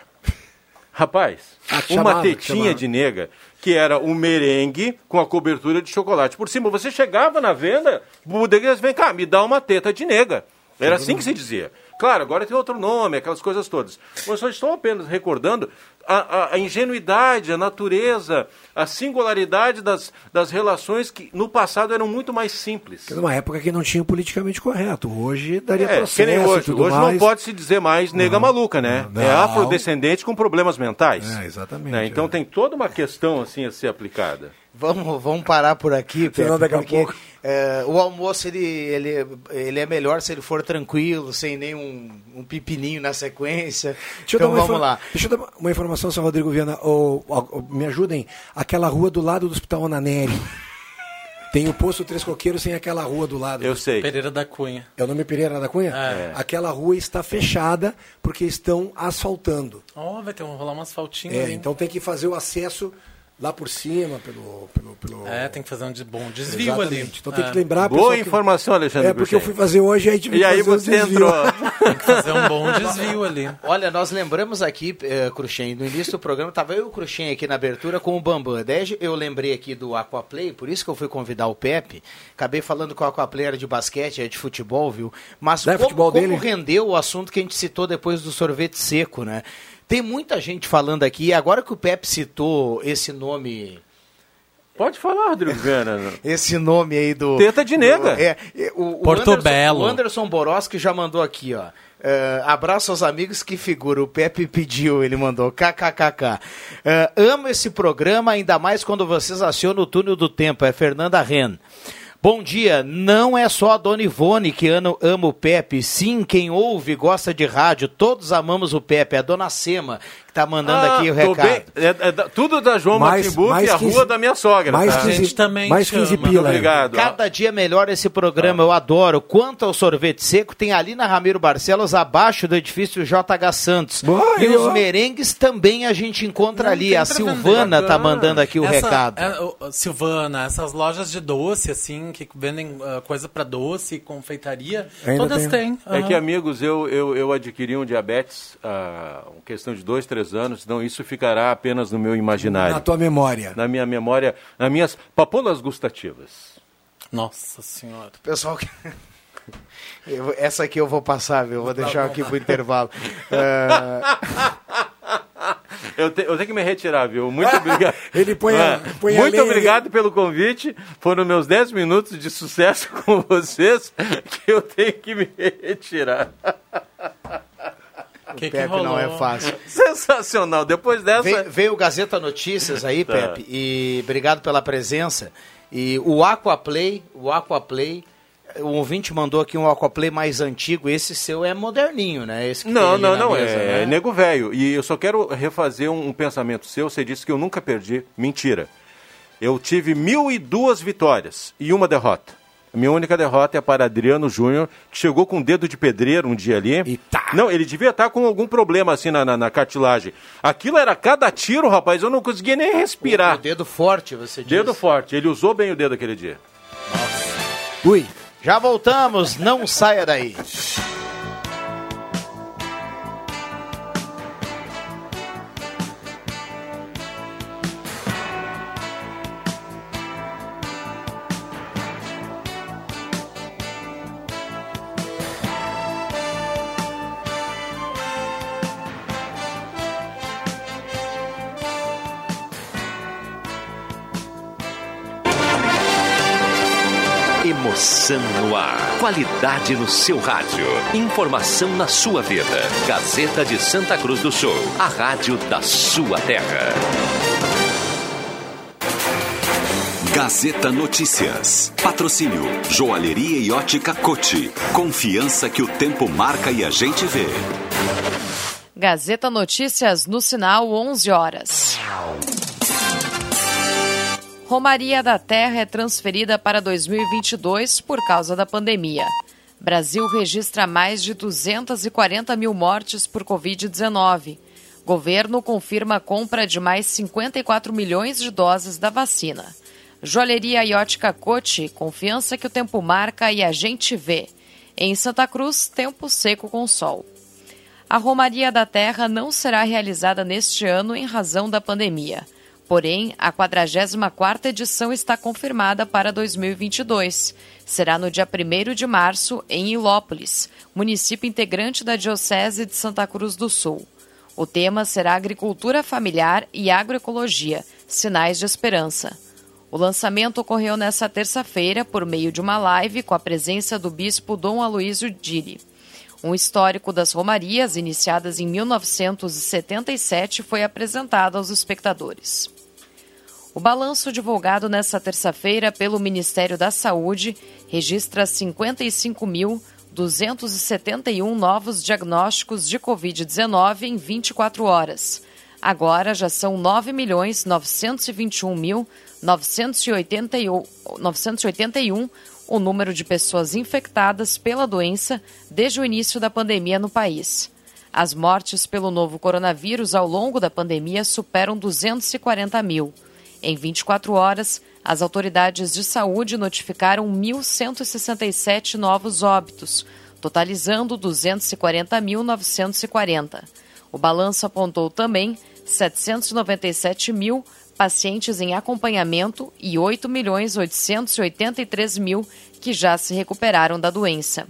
[SPEAKER 8] Rapaz,
[SPEAKER 3] Ah,
[SPEAKER 8] uma
[SPEAKER 3] chamava,
[SPEAKER 8] tetinha
[SPEAKER 3] chamava.
[SPEAKER 8] de nega que era um merengue com a cobertura de chocolate por cima. Você chegava na venda, o bodeguês, vem cá, me dá uma teta de nega. Era assim que se dizia. Claro, agora tem outro nome, aquelas coisas todas. Mas só estou apenas recordando a, a- a ingenuidade, a natureza, a singularidade das, das relações que no passado eram muito mais simples.
[SPEAKER 3] Numa época que não tinha o politicamente correto. Hoje daria
[SPEAKER 8] É,
[SPEAKER 3] processo
[SPEAKER 8] que nem hoje. Hoje
[SPEAKER 3] mais.
[SPEAKER 8] não pode se dizer mais nega maluca, né?
[SPEAKER 3] não.
[SPEAKER 8] É afrodescendente com problemas mentais.
[SPEAKER 3] É, exatamente,
[SPEAKER 8] né? Então
[SPEAKER 3] é.
[SPEAKER 8] tem toda uma questão assim a ser aplicada.
[SPEAKER 1] Vamos, vamos parar por aqui, Pepe,
[SPEAKER 3] Senão daqui a
[SPEAKER 1] porque
[SPEAKER 3] pouco-
[SPEAKER 1] é, o almoço ele, ele, ele é melhor se ele for tranquilo, sem nenhum um pipininho na sequência.
[SPEAKER 3] Deixa eu
[SPEAKER 1] então
[SPEAKER 3] dar uma
[SPEAKER 1] vamos lá.
[SPEAKER 3] Deixa eu dar uma informação, São Rodrigo Viana. Ó, ó, me ajudem. Aquela rua do lado do Hospital Ananeri. Tem o posto Três Coqueiros sem aquela rua do lado.
[SPEAKER 8] Eu sei.
[SPEAKER 4] Pereira da Cunha.
[SPEAKER 3] É o nome Pereira da Cunha?
[SPEAKER 4] É.
[SPEAKER 3] Aquela rua está fechada porque estão asfaltando.
[SPEAKER 4] Ó, vai ter um rolar umas faltinhas
[SPEAKER 3] É,
[SPEAKER 4] ali.
[SPEAKER 3] então tem que fazer o acesso lá por cima, pelo. pelo, pelo...
[SPEAKER 4] É, tem que fazer um de bom desvio
[SPEAKER 3] Exatamente.
[SPEAKER 4] ali.
[SPEAKER 3] Então tem
[SPEAKER 4] É.
[SPEAKER 3] que lembrar.
[SPEAKER 8] Boa
[SPEAKER 3] pessoal, que-
[SPEAKER 8] informação, Alexandre
[SPEAKER 3] É, porque eu fui fazer hoje aí tive
[SPEAKER 8] E
[SPEAKER 3] que
[SPEAKER 8] aí
[SPEAKER 3] fazer o
[SPEAKER 8] você
[SPEAKER 3] desvio.
[SPEAKER 8] entrou.
[SPEAKER 4] Tem que fazer um bom desvio ali.
[SPEAKER 1] Olha, nós lembramos aqui, eh, Cruxem, no início do programa, estava eu e o Cruxem aqui na abertura com o Bambam. Daí eu lembrei aqui do Aquaplay, por isso que eu fui convidar o Pepe. Acabei falando que o Aquaplay era de basquete, é de futebol, viu? Mas
[SPEAKER 3] é
[SPEAKER 1] como,
[SPEAKER 3] futebol
[SPEAKER 1] como
[SPEAKER 3] dele?
[SPEAKER 1] rendeu o assunto que a gente citou depois do sorvete seco, né? Tem muita gente falando aqui, agora que o Pepe citou esse nome
[SPEAKER 8] Pode falar, Rodrigo
[SPEAKER 1] esse nome aí do.
[SPEAKER 8] Teta de nega.
[SPEAKER 1] do- é, é, o, o
[SPEAKER 4] Porto
[SPEAKER 1] Anderson,
[SPEAKER 4] Belo.
[SPEAKER 1] O Anderson Boroski já mandou aqui, ó. É, abraço aos amigos que figura. O Pepe pediu, ele mandou. KKKK. É, amo esse programa, ainda mais quando vocês acionam o túnel do tempo. É Fernanda Ren. Bom dia, não é só a Dona Ivone que ano- ama o Pepe, sim, quem ouve gosta de rádio, todos amamos o Pepe, é a Dona Sema que tá mandando aqui o
[SPEAKER 8] Ah,
[SPEAKER 1] recado.
[SPEAKER 8] bem- é- é tudo da João
[SPEAKER 3] mais
[SPEAKER 8] e a
[SPEAKER 3] 15
[SPEAKER 8] rua da minha sogra.
[SPEAKER 3] Mais
[SPEAKER 8] tá?
[SPEAKER 3] 15,
[SPEAKER 4] gente também
[SPEAKER 3] mais
[SPEAKER 4] chama.
[SPEAKER 3] 15
[SPEAKER 8] Muito
[SPEAKER 3] pila.
[SPEAKER 8] obrigado.
[SPEAKER 1] Cada dia melhor esse programa, eu adoro. Quanto ao sorvete seco, tem ali na Ramiro Barcelos, abaixo do edifício JH Santos.
[SPEAKER 3] Boa,
[SPEAKER 1] e os merengues também a gente encontra
[SPEAKER 4] Não,
[SPEAKER 1] ali. A Silvana
[SPEAKER 4] vender.
[SPEAKER 1] tá mandando aqui o
[SPEAKER 4] Essa-
[SPEAKER 1] recado.
[SPEAKER 4] é, Silvana, essas lojas de doce, assim, que vendem ah, coisa pra doce, confeitaria,
[SPEAKER 3] Ainda
[SPEAKER 4] todas têm.
[SPEAKER 8] É
[SPEAKER 4] aham.
[SPEAKER 8] que, amigos, eu, eu, eu adquiri um diabetes há uma questão de dois, três anos, então isso ficará apenas no meu imaginário.
[SPEAKER 3] Na tua memória.
[SPEAKER 8] Na minha memória, nas minhas papolas gustativas.
[SPEAKER 4] Nossa senhora.
[SPEAKER 1] Pessoal, que- eu- essa aqui eu vou passar, viu? Eu vou deixar aqui pro intervalo. É,
[SPEAKER 8] Eu, te- eu tenho que me retirar, viu? Muito obrigado.
[SPEAKER 3] Ele põe a-
[SPEAKER 8] Ah,
[SPEAKER 3] põe a
[SPEAKER 8] Muito obrigado pelo convite. Foram meus 10 minutos de sucesso com vocês que eu tenho que me retirar.
[SPEAKER 4] O que, que
[SPEAKER 1] Pepe
[SPEAKER 4] rolou?
[SPEAKER 1] não é fácil.
[SPEAKER 8] Sensacional. Depois dessa.
[SPEAKER 1] Veio, veio o Gazeta Notícias aí,
[SPEAKER 8] Tá.
[SPEAKER 1] Pepe, e obrigado pela presença. E o Aquaplay, o Aquaplay, o ouvinte mandou aqui um Aquaplay mais antigo. Esse seu é moderninho, né? Esse
[SPEAKER 8] Não, não, não,
[SPEAKER 1] mesa,
[SPEAKER 8] é,
[SPEAKER 1] né?
[SPEAKER 8] nego velho. E eu só quero refazer um, um pensamento seu. Você disse que eu nunca perdi. Mentira. Eu tive mil e duas vitórias e uma derrota. Minha única derrota é para Adriano Júnior, que chegou com um dedo de pedreiro um dia ali.
[SPEAKER 3] Eita.
[SPEAKER 8] Não, ele devia estar com algum problema assim na, na, na cartilagem. Aquilo era cada tiro, rapaz, eu não conseguia nem
[SPEAKER 1] O
[SPEAKER 8] respirar.
[SPEAKER 1] dedo forte, você diz.
[SPEAKER 8] Dedo forte, ele usou bem o dedo aquele dia.
[SPEAKER 3] Ui.
[SPEAKER 1] Já voltamos, não saia daí.
[SPEAKER 2] Emoção no ar. Qualidade no seu rádio. Informação na sua vida. Gazeta de Santa Cruz do Sul. A rádio da sua terra.
[SPEAKER 9] Gazeta Notícias. Patrocínio Joalheria e Ótica Cote. Confiança que o tempo marca e a gente vê.
[SPEAKER 10] Gazeta Notícias no sinal 11 horas. Romaria da Terra é transferida para 2022 por causa da pandemia. Brasil registra mais de 240 mil mortes por Covid-19. Governo confirma a compra de mais 54 milhões de doses da vacina. Joalheria e ótica Cote, confiança que o tempo marca e a gente vê. Em Santa Cruz, tempo seco com sol. A Romaria da Terra não será realizada neste ano em razão da pandemia. Porém, a 44ª edição está confirmada para 2022. Será no dia 1 de março, em Ilópolis, município integrante da Diocese de Santa Cruz do Sul. O tema será Agricultura Familiar e Agroecologia, Sinais de Esperança. O lançamento ocorreu nesta terça-feira por meio de uma live com a presença do bispo Dom Aloísio Diri. Um histórico das romarias, iniciadas em 1977, foi apresentado aos espectadores. O balanço divulgado nesta terça-feira pelo Ministério da Saúde registra 55.271 novos diagnósticos de Covid-19 em 24 horas. Agora já são 9.921.981 o número de pessoas infectadas pela doença desde o início da pandemia no país. As mortes pelo novo coronavírus ao longo da pandemia superam 240 mil. Em 24 horas, as autoridades de saúde notificaram 1.167 novos óbitos, totalizando 240.940. O balanço apontou também 797 mil pacientes em acompanhamento e 8 milhões 883 mil que já se recuperaram da doença.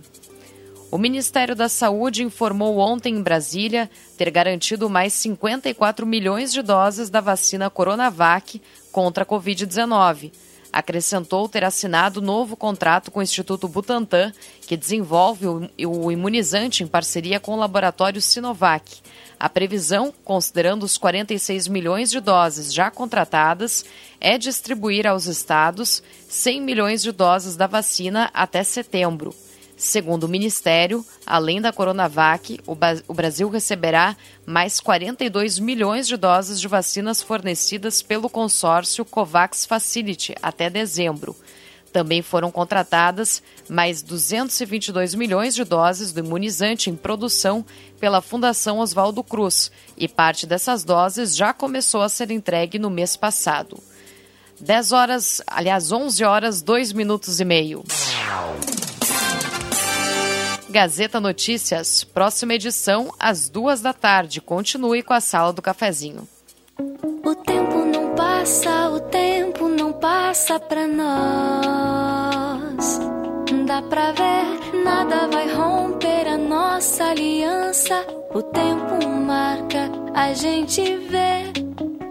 [SPEAKER 10] O Ministério da Saúde informou ontem em Brasília ter garantido mais 54 milhões de doses da vacina Coronavac contra a Covid-19. Acrescentou ter assinado novo contrato com o Instituto Butantan, que desenvolve o imunizante em parceria com o laboratório Sinovac. A previsão, considerando os 46 milhões de doses já contratadas, é distribuir aos estados 100 milhões de doses da vacina até setembro. Segundo o Ministério, além da Coronavac, o Brasil receberá mais 42 milhões de doses de vacinas fornecidas pelo consórcio COVAX Facility até dezembro. Também foram contratadas mais 222 milhões de doses do imunizante em produção pela Fundação Oswaldo Cruz, e parte dessas doses já começou a ser entregue no mês passado. 10 horas, aliás, 11 horas, 2 minutos e meio. Gazeta Notícias, próxima edição, às duas da tarde. Continue com a Sala do Cafezinho.
[SPEAKER 11] O tempo não passa, o tempo não passa pra nós. Dá pra ver, nada vai romper a nossa aliança. O tempo marca, a gente vê.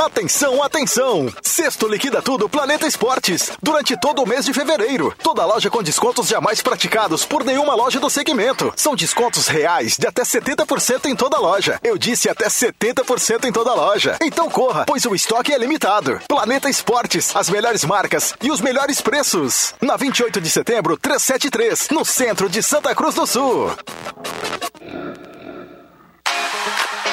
[SPEAKER 12] Atenção, atenção! Sexto liquida tudo Planeta Esportes. Durante todo o mês de fevereiro. Toda loja com descontos jamais praticados por nenhuma loja do segmento. São descontos reais de até 70% em toda loja. Eu disse até 70% em toda loja. Então corra, pois o estoque é limitado. Planeta Esportes, as melhores marcas e os melhores preços. Na 28 de setembro, 373, no centro de Santa Cruz do Sul.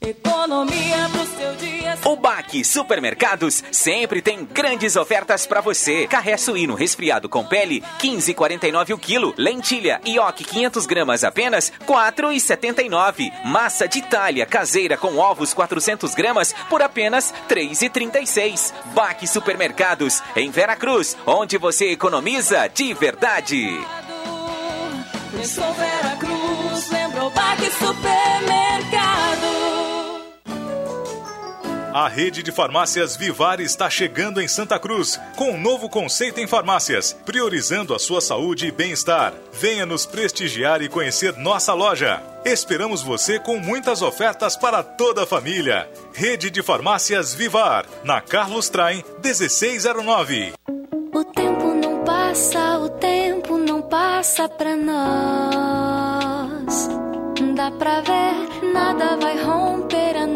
[SPEAKER 13] Economia pro seu dia.
[SPEAKER 14] O Baque Supermercados sempre tem grandes ofertas para você. Carré suíno resfriado com pele, 15,49 o quilo. Lentilha ioki 500 gramas apenas, 4,79. Massa de Itália caseira com ovos 400 gramas por apenas 3,36. Baque Supermercados em Veracruz, onde você economiza de verdade.
[SPEAKER 13] Pensou Vera Cruz, lembrou Baque Supermercado.
[SPEAKER 15] A rede de farmácias Vivar está chegando em Santa Cruz com um novo conceito em farmácias, priorizando a sua saúde e bem-estar. Venha nos prestigiar e conhecer nossa loja. Esperamos você com muitas ofertas para toda a família. Rede de farmácias Vivar, na Carlos Traem 1609.
[SPEAKER 11] O tempo não passa, o tempo não passa pra nós. Dá pra ver, nada vai romper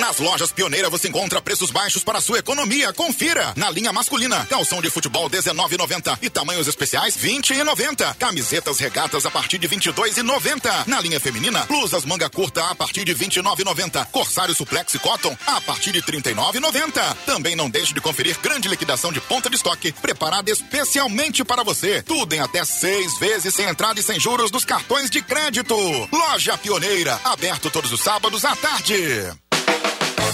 [SPEAKER 16] Nas lojas Pioneira você encontra preços baixos para a sua economia. Confira! Na linha masculina, calção de futebol 19,90 e tamanhos especiais 20,90. Camisetas regatas a partir de 22,90. Na linha feminina, blusas manga curta a partir de 29,90. Corsário suplex e cotton a partir de 39,90. Também não deixe de conferir grande liquidação de ponta de estoque preparada especialmente para você. Tudo em até seis vezes sem entrada e sem juros dos cartões de crédito. Loja Pioneira, aberto todos os sábados à tarde.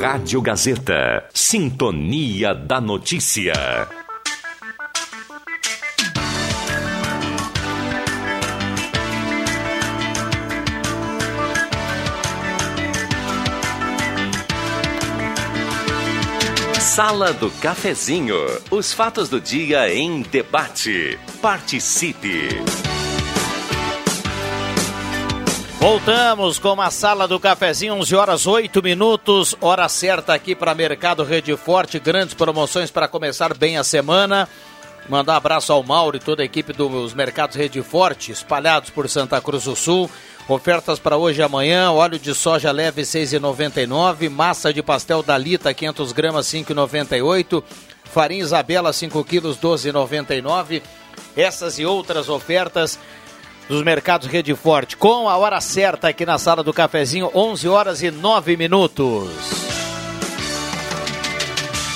[SPEAKER 2] Rádio Gazeta. Sintonia da Notícia. Sala do Cafezinho. Os fatos do dia em debate. Participe.
[SPEAKER 1] Voltamos com a sala do cafezinho, 11 horas 8 minutos, hora certa aqui para Mercado Rede Forte, grandes promoções para começar bem a semana. Mandar abraço ao Mauro e toda a equipe dos Mercados Rede Forte, espalhados por Santa Cruz do Sul. Ofertas para hoje e amanhã, óleo de soja leve 6,99, massa de pastel Dalita 500 gramas 5,98, farinha Isabela 5 quilos 12,99. Essas e outras ofertas dos mercados Rede Forte, com a hora certa aqui na sala do cafezinho, 11 horas e 9 minutos.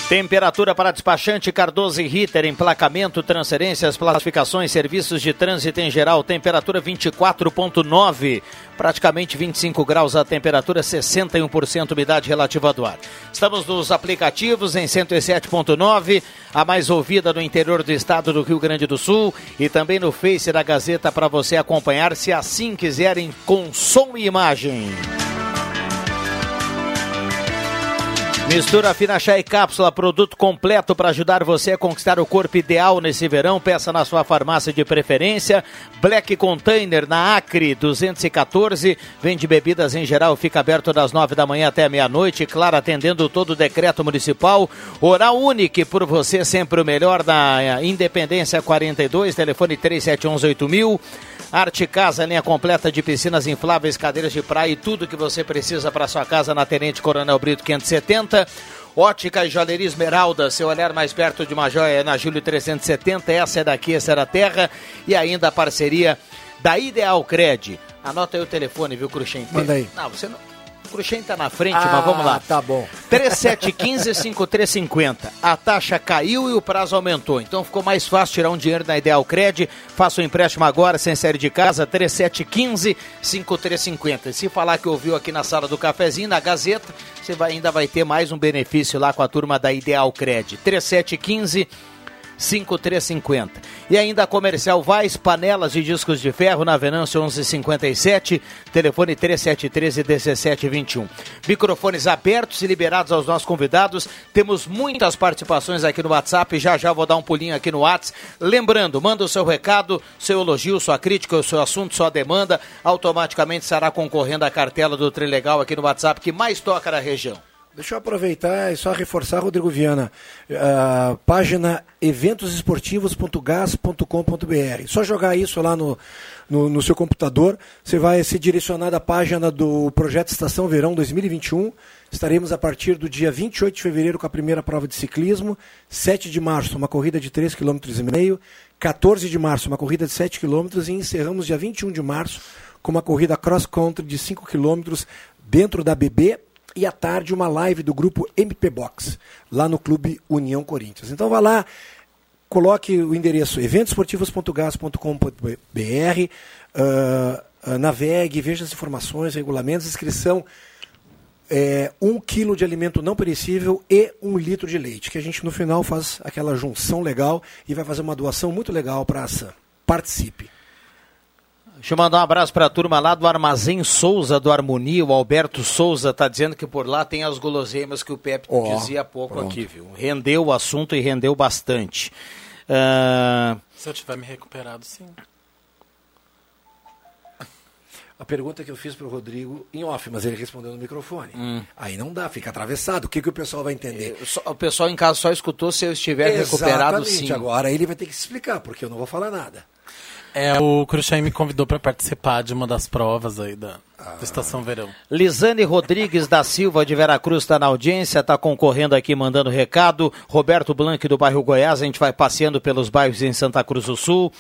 [SPEAKER 1] Temperatura para despachante Cardoso e Ritter, emplacamento, transferências, classificações, serviços de trânsito em geral. Temperatura 24,9, praticamente 25 graus a temperatura, 61% umidade relativa do ar. Estamos nos aplicativos em 107,9, a mais ouvida no interior do estado do Rio Grande do Sul e também no Face da Gazeta para você acompanhar, se assim quiserem, com som e imagem. Mistura fina chá e cápsula, produto completo para ajudar você a conquistar o corpo ideal nesse verão. Peça na sua farmácia de preferência. Black Container na Acre 214. Vende bebidas em geral, fica aberto das nove da manhã até meia-noite. Claro, atendendo todo o decreto municipal. Oral Unique, por você sempre o melhor na Independência 42, telefone 37118000. Arte Casa, linha completa de piscinas infláveis, cadeiras de praia e tudo que você precisa para sua casa na Tenente Coronel Brito 570. Ótica e Joalheria Esmeralda, seu olhar mais perto de uma joia é na Júlio 370. Essa é daqui, essa é da terra. E ainda a parceria da Ideal Cred. Anota aí o telefone, viu, Cruxem?
[SPEAKER 3] Manda aí.
[SPEAKER 1] Não, você não. O Cruxem tá na frente,
[SPEAKER 3] Ah,
[SPEAKER 1] mas vamos lá.
[SPEAKER 3] tá bom.
[SPEAKER 1] 3715-5350. A taxa caiu e o prazo aumentou. Então ficou mais fácil tirar um dinheiro na Ideal Cred. Faça o empréstimo agora, sem série de casa, 3715-5350. E se falar que ouviu aqui na sala do cafezinho, na Gazeta, você vai- ainda vai ter mais um benefício lá com a turma da Ideal Cred. 3715 5350. E ainda a comercial Vaz, panelas e discos de ferro na Venâncio 1157, telefone 3713 1721. Microfones abertos e liberados aos nossos convidados. Temos muitas participações aqui no WhatsApp, já já vou dar um pulinho aqui no WhatsApp. Lembrando, manda o seu recado, seu elogio, sua crítica, o seu assunto, sua demanda, automaticamente estará concorrendo à cartela do Trilegal aqui no WhatsApp que mais toca na região.
[SPEAKER 3] Deixa eu aproveitar e só reforçar, Rodrigo Viana. Página eventosesportivos.gas.com.br. Só jogar isso lá no, no, no seu computador, você vai ser direcionado à página do projeto Estação Verão 2021. Estaremos a partir do dia 28 de fevereiro com a primeira prova de ciclismo, 7 de março, uma corrida de 3,5 km, 14 de março, uma corrida de 7 km e encerramos dia 21 de março com uma corrida cross-country de 5 km dentro da BB e à tarde uma live do grupo MP Box, lá no Clube União Corinthians. Então vá lá, coloque o endereço eventosportivos.gas.com.br, ah, ah, navegue, veja as informações, regulamentos, inscrição é, um quilo de alimento não perecível e um litro de leite, que a gente no final faz aquela junção legal e vai fazer uma doação muito legal para a ação. Participe.
[SPEAKER 1] Deixa eu mandar um abraço para a turma lá do Armazém Souza, do Harmonia. O Alberto Souza está dizendo que por lá tem as guloseimas que o Pepe
[SPEAKER 3] Ó,
[SPEAKER 1] dizia há pouco
[SPEAKER 3] pronto.
[SPEAKER 1] aqui, viu? Rendeu o assunto e rendeu bastante. Ah,
[SPEAKER 4] Se eu tiver me recuperado, sim.
[SPEAKER 3] A pergunta que eu fiz para o Rodrigo em off, mas ele respondeu no microfone.
[SPEAKER 1] Hum.
[SPEAKER 3] Aí não dá, fica atravessado. O que, que o pessoal vai entender?
[SPEAKER 1] só- o pessoal em casa só escutou se eu estiver recuperado,
[SPEAKER 3] Exatamente.
[SPEAKER 1] sim.
[SPEAKER 3] Agora ele vai ter que se explicar, porque eu não vou falar nada.
[SPEAKER 4] É, o Cruxem me convidou para participar de uma das provas aí da, da Estação Verão.
[SPEAKER 1] Lisane Rodrigues da Silva de Veracruz está na audiência, está concorrendo aqui, mandando recado. Roberto Blanc do bairro Goiás, a gente vai passeando pelos bairros em Santa Cruz do Sul.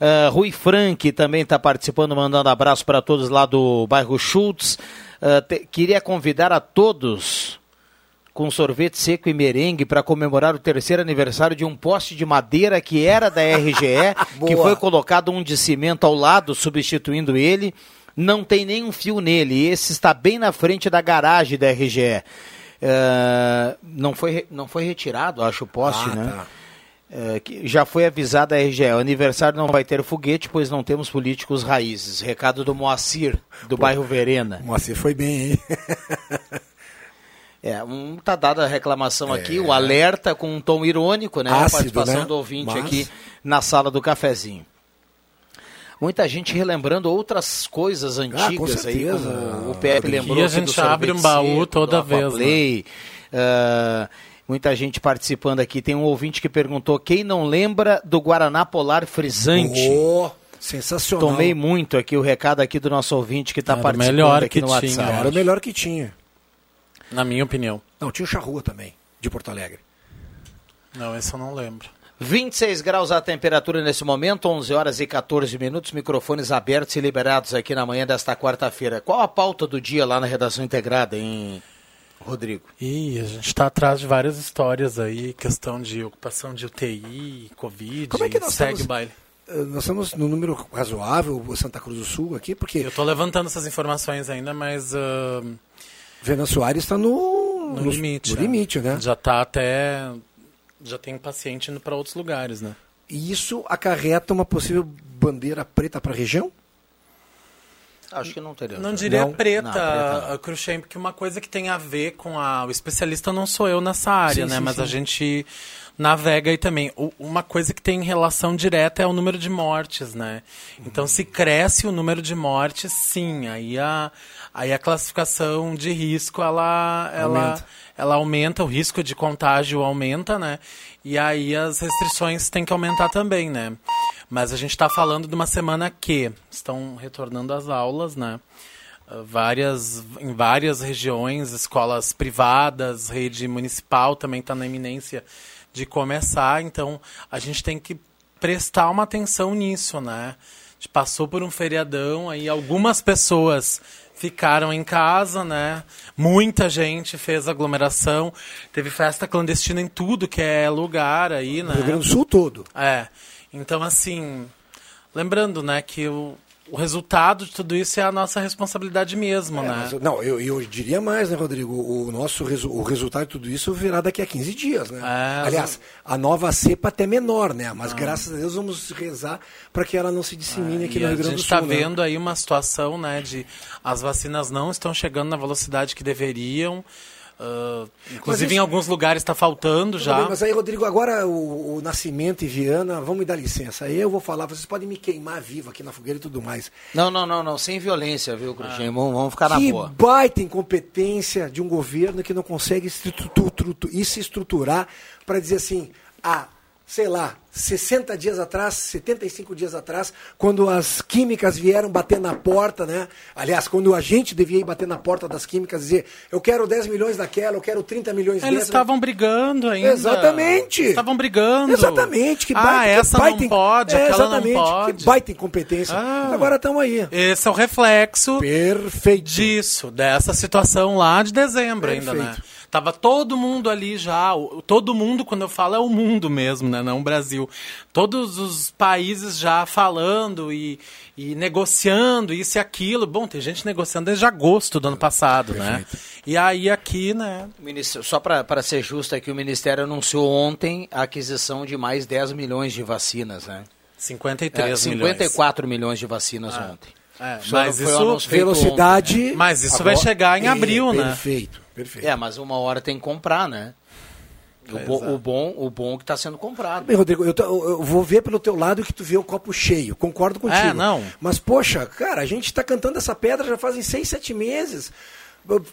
[SPEAKER 1] Ah, Rui Frank também está participando, mandando abraço para todos lá do bairro Schultz. Ah, te- queria convidar a todos com sorvete seco e merengue para comemorar o terceiro aniversário de um poste de madeira que era da RGE, que foi colocado um de cimento ao lado, substituindo ele. Não tem nenhum fio nele. Esse está bem na frente da garagem da RGE. Eh, não, foi, não foi retirado, acho, o poste,
[SPEAKER 3] Ah,
[SPEAKER 1] né?
[SPEAKER 3] tá.
[SPEAKER 1] Eh, que já foi avisada a RGE. O aniversário não vai ter foguete, pois não temos políticos raízes. Recado do Moacir, do bairro Verena.
[SPEAKER 3] Moacir foi bem, hein?
[SPEAKER 1] É, um, tá dada a reclamação aqui, o alerta com um tom irônico, né? a
[SPEAKER 3] Ácido,
[SPEAKER 1] participação
[SPEAKER 3] né?
[SPEAKER 1] do ouvinte
[SPEAKER 3] Mas-
[SPEAKER 1] aqui na sala do cafezinho. Muita gente relembrando outras coisas antigas aí,
[SPEAKER 3] certeza.
[SPEAKER 1] como o Pepe lembrou.
[SPEAKER 4] a
[SPEAKER 1] aqui
[SPEAKER 4] gente
[SPEAKER 1] do
[SPEAKER 4] abre um baú
[SPEAKER 1] seco,
[SPEAKER 4] toda vez, né?
[SPEAKER 1] Aquaplay. Ah, muita gente participando aqui. Tem um ouvinte que perguntou: quem não lembra do Guaraná Polar Frisante?
[SPEAKER 3] Oh, sensacional.
[SPEAKER 1] Tomei muito aqui o recado aqui do nosso ouvinte que está participando
[SPEAKER 4] melhor
[SPEAKER 1] aqui
[SPEAKER 4] que
[SPEAKER 1] no
[SPEAKER 4] tinha,
[SPEAKER 1] WhatsApp.
[SPEAKER 3] Era o melhor que tinha.
[SPEAKER 4] Na minha opinião.
[SPEAKER 3] Não, tinha o Charrua também, de Porto Alegre.
[SPEAKER 4] Não, esse eu não lembro.
[SPEAKER 1] 26 graus a temperatura nesse momento, 11 horas e 14 minutos, microfones abertos e liberados aqui na manhã desta quarta-feira. Qual a pauta do dia lá na redação integrada, hein? Rodrigo?
[SPEAKER 4] Ih, a gente está atrás de várias histórias aí, questão de ocupação de UTI, Covid,
[SPEAKER 3] Como é que nós
[SPEAKER 4] segue
[SPEAKER 3] estamos?
[SPEAKER 4] baile.
[SPEAKER 3] Eh, Nós estamos no número razoável, o Santa Cruz do Sul aqui, porque
[SPEAKER 4] Eu estou levantando essas informações ainda, mas ah,
[SPEAKER 3] Vena Soares está no,
[SPEAKER 4] no, limite.
[SPEAKER 3] no
[SPEAKER 4] é.
[SPEAKER 3] limite, né?
[SPEAKER 4] Já está até. Já tem paciente indo para outros lugares, né?
[SPEAKER 3] E isso acarreta uma possível bandeira preta para a região?
[SPEAKER 1] Acho que não teria.
[SPEAKER 4] Não diria
[SPEAKER 3] Não?
[SPEAKER 4] preta,
[SPEAKER 1] Não, preta
[SPEAKER 4] uh, Cruxem, porque uma coisa que tem a ver com a. O especialista não sou eu nessa área,
[SPEAKER 3] Sim,
[SPEAKER 4] né?
[SPEAKER 3] sim,
[SPEAKER 4] Mas
[SPEAKER 3] sim.
[SPEAKER 4] a gente navega aí também. O- uma coisa que tem relação direta é o número de mortes, né? Então, se cresce o número de mortes, sim, aí a, aí a classificação de risco ela, ela,
[SPEAKER 3] Aumenta.
[SPEAKER 4] ela aumenta, o risco de contágio aumenta, né? E aí as restrições têm que aumentar também, né? Mas a gente está falando de uma semana que estão retornando às aulas, né? Uh, Várias, em várias regiões, escolas privadas, rede municipal também está na iminência de começar, então a gente tem que prestar uma atenção nisso, né? A gente passou por um feriadão, aí algumas pessoas ficaram em casa, né? Muita gente fez aglomeração, teve festa clandestina em tudo que é lugar aí, né?
[SPEAKER 3] No Rio Grande do Sul todo.
[SPEAKER 4] É. Então, assim, lembrando, né, que o, o resultado de tudo isso é a nossa responsabilidade mesmo,
[SPEAKER 3] É,
[SPEAKER 4] né?
[SPEAKER 3] mas não, eu, eu diria mais, né, Rodrigo? O nosso resu- o resultado de tudo isso virá daqui a 15 dias, né?
[SPEAKER 4] É,
[SPEAKER 3] Aliás, a nova cepa até menor, né?
[SPEAKER 4] Ah.
[SPEAKER 3] Mas graças a Deus vamos rezar para que ela não se dissemine aqui
[SPEAKER 4] E
[SPEAKER 3] no
[SPEAKER 4] a
[SPEAKER 3] Rio Grande
[SPEAKER 4] gente
[SPEAKER 3] do Sul.
[SPEAKER 4] está
[SPEAKER 3] né?
[SPEAKER 4] vendo aí uma situação, né, de as vacinas não estão chegando na velocidade que deveriam. Ah, inclusive,
[SPEAKER 3] isso-
[SPEAKER 4] em alguns lugares está faltando
[SPEAKER 3] Tudo
[SPEAKER 4] já.
[SPEAKER 3] bem, mas aí, Rodrigo, agora o, o Nascimento e Viana, vamos me dar licença. Aí eu vou falar, vocês podem me queimar vivo aqui na fogueira e tudo mais.
[SPEAKER 1] Não, não, não, não. Sem violência, viu, Cruxem? Vamos, vamos ficar na
[SPEAKER 3] que
[SPEAKER 1] boa.
[SPEAKER 3] baita incompetência de um governo que não consegue e se estruturar para dizer assim, ah, sei lá, 60 dias atrás, 75 dias atrás, quando as químicas vieram bater na porta, né? Aliás, quando a gente devia ir bater na porta das químicas e dizer, eu quero 10 milhões daquela, eu quero 30 milhões
[SPEAKER 4] Eles
[SPEAKER 3] dessa.
[SPEAKER 4] estavam brigando ainda.
[SPEAKER 3] Exatamente.
[SPEAKER 4] Estavam brigando.
[SPEAKER 3] Exatamente. Que
[SPEAKER 4] ah,
[SPEAKER 3] baita, que
[SPEAKER 4] essa
[SPEAKER 3] baita
[SPEAKER 4] não pode,
[SPEAKER 3] é,
[SPEAKER 4] aquela
[SPEAKER 3] exatamente,
[SPEAKER 4] não pode.
[SPEAKER 3] Que baita incompetência.
[SPEAKER 4] Ah.
[SPEAKER 3] Agora estamos aí.
[SPEAKER 4] Esse é o reflexo
[SPEAKER 3] Perfeito.
[SPEAKER 4] disso, dessa situação lá de dezembro ainda, né?
[SPEAKER 3] Perfeito.
[SPEAKER 4] Tava todo mundo ali já, todo mundo, quando eu falo, é o mundo mesmo, né? Não o Brasil. Todos os países já falando e, e negociando isso e aquilo. Bom, tem gente negociando desde agosto do ano passado, né? E aí aqui, né?
[SPEAKER 1] Ministro, só para ser justo aqui, o Ministério anunciou ontem a aquisição de mais 10 milhões de vacinas, né?
[SPEAKER 4] 53
[SPEAKER 1] É, 54 milhões de vacinas ontem.
[SPEAKER 4] É,
[SPEAKER 1] Isso
[SPEAKER 4] mas isso,
[SPEAKER 3] Velocidade.
[SPEAKER 1] ontem, né?
[SPEAKER 4] Mas isso vai chegar em
[SPEAKER 3] É,
[SPEAKER 4] abril, né?
[SPEAKER 3] Perfeito, perfeito.
[SPEAKER 1] É, mas uma hora tem que comprar, né? O,
[SPEAKER 4] Pois
[SPEAKER 1] bo-
[SPEAKER 4] é.
[SPEAKER 1] o bom, o bom que está sendo comprado.
[SPEAKER 3] Bem, Rodrigo, eu, tô- eu- vou ver pelo teu lado que tu vê o copo cheio. Concordo contigo.
[SPEAKER 4] É, não.
[SPEAKER 3] Mas, poxa, cara, a gente está cantando essa pedra já fazem seis, sete meses.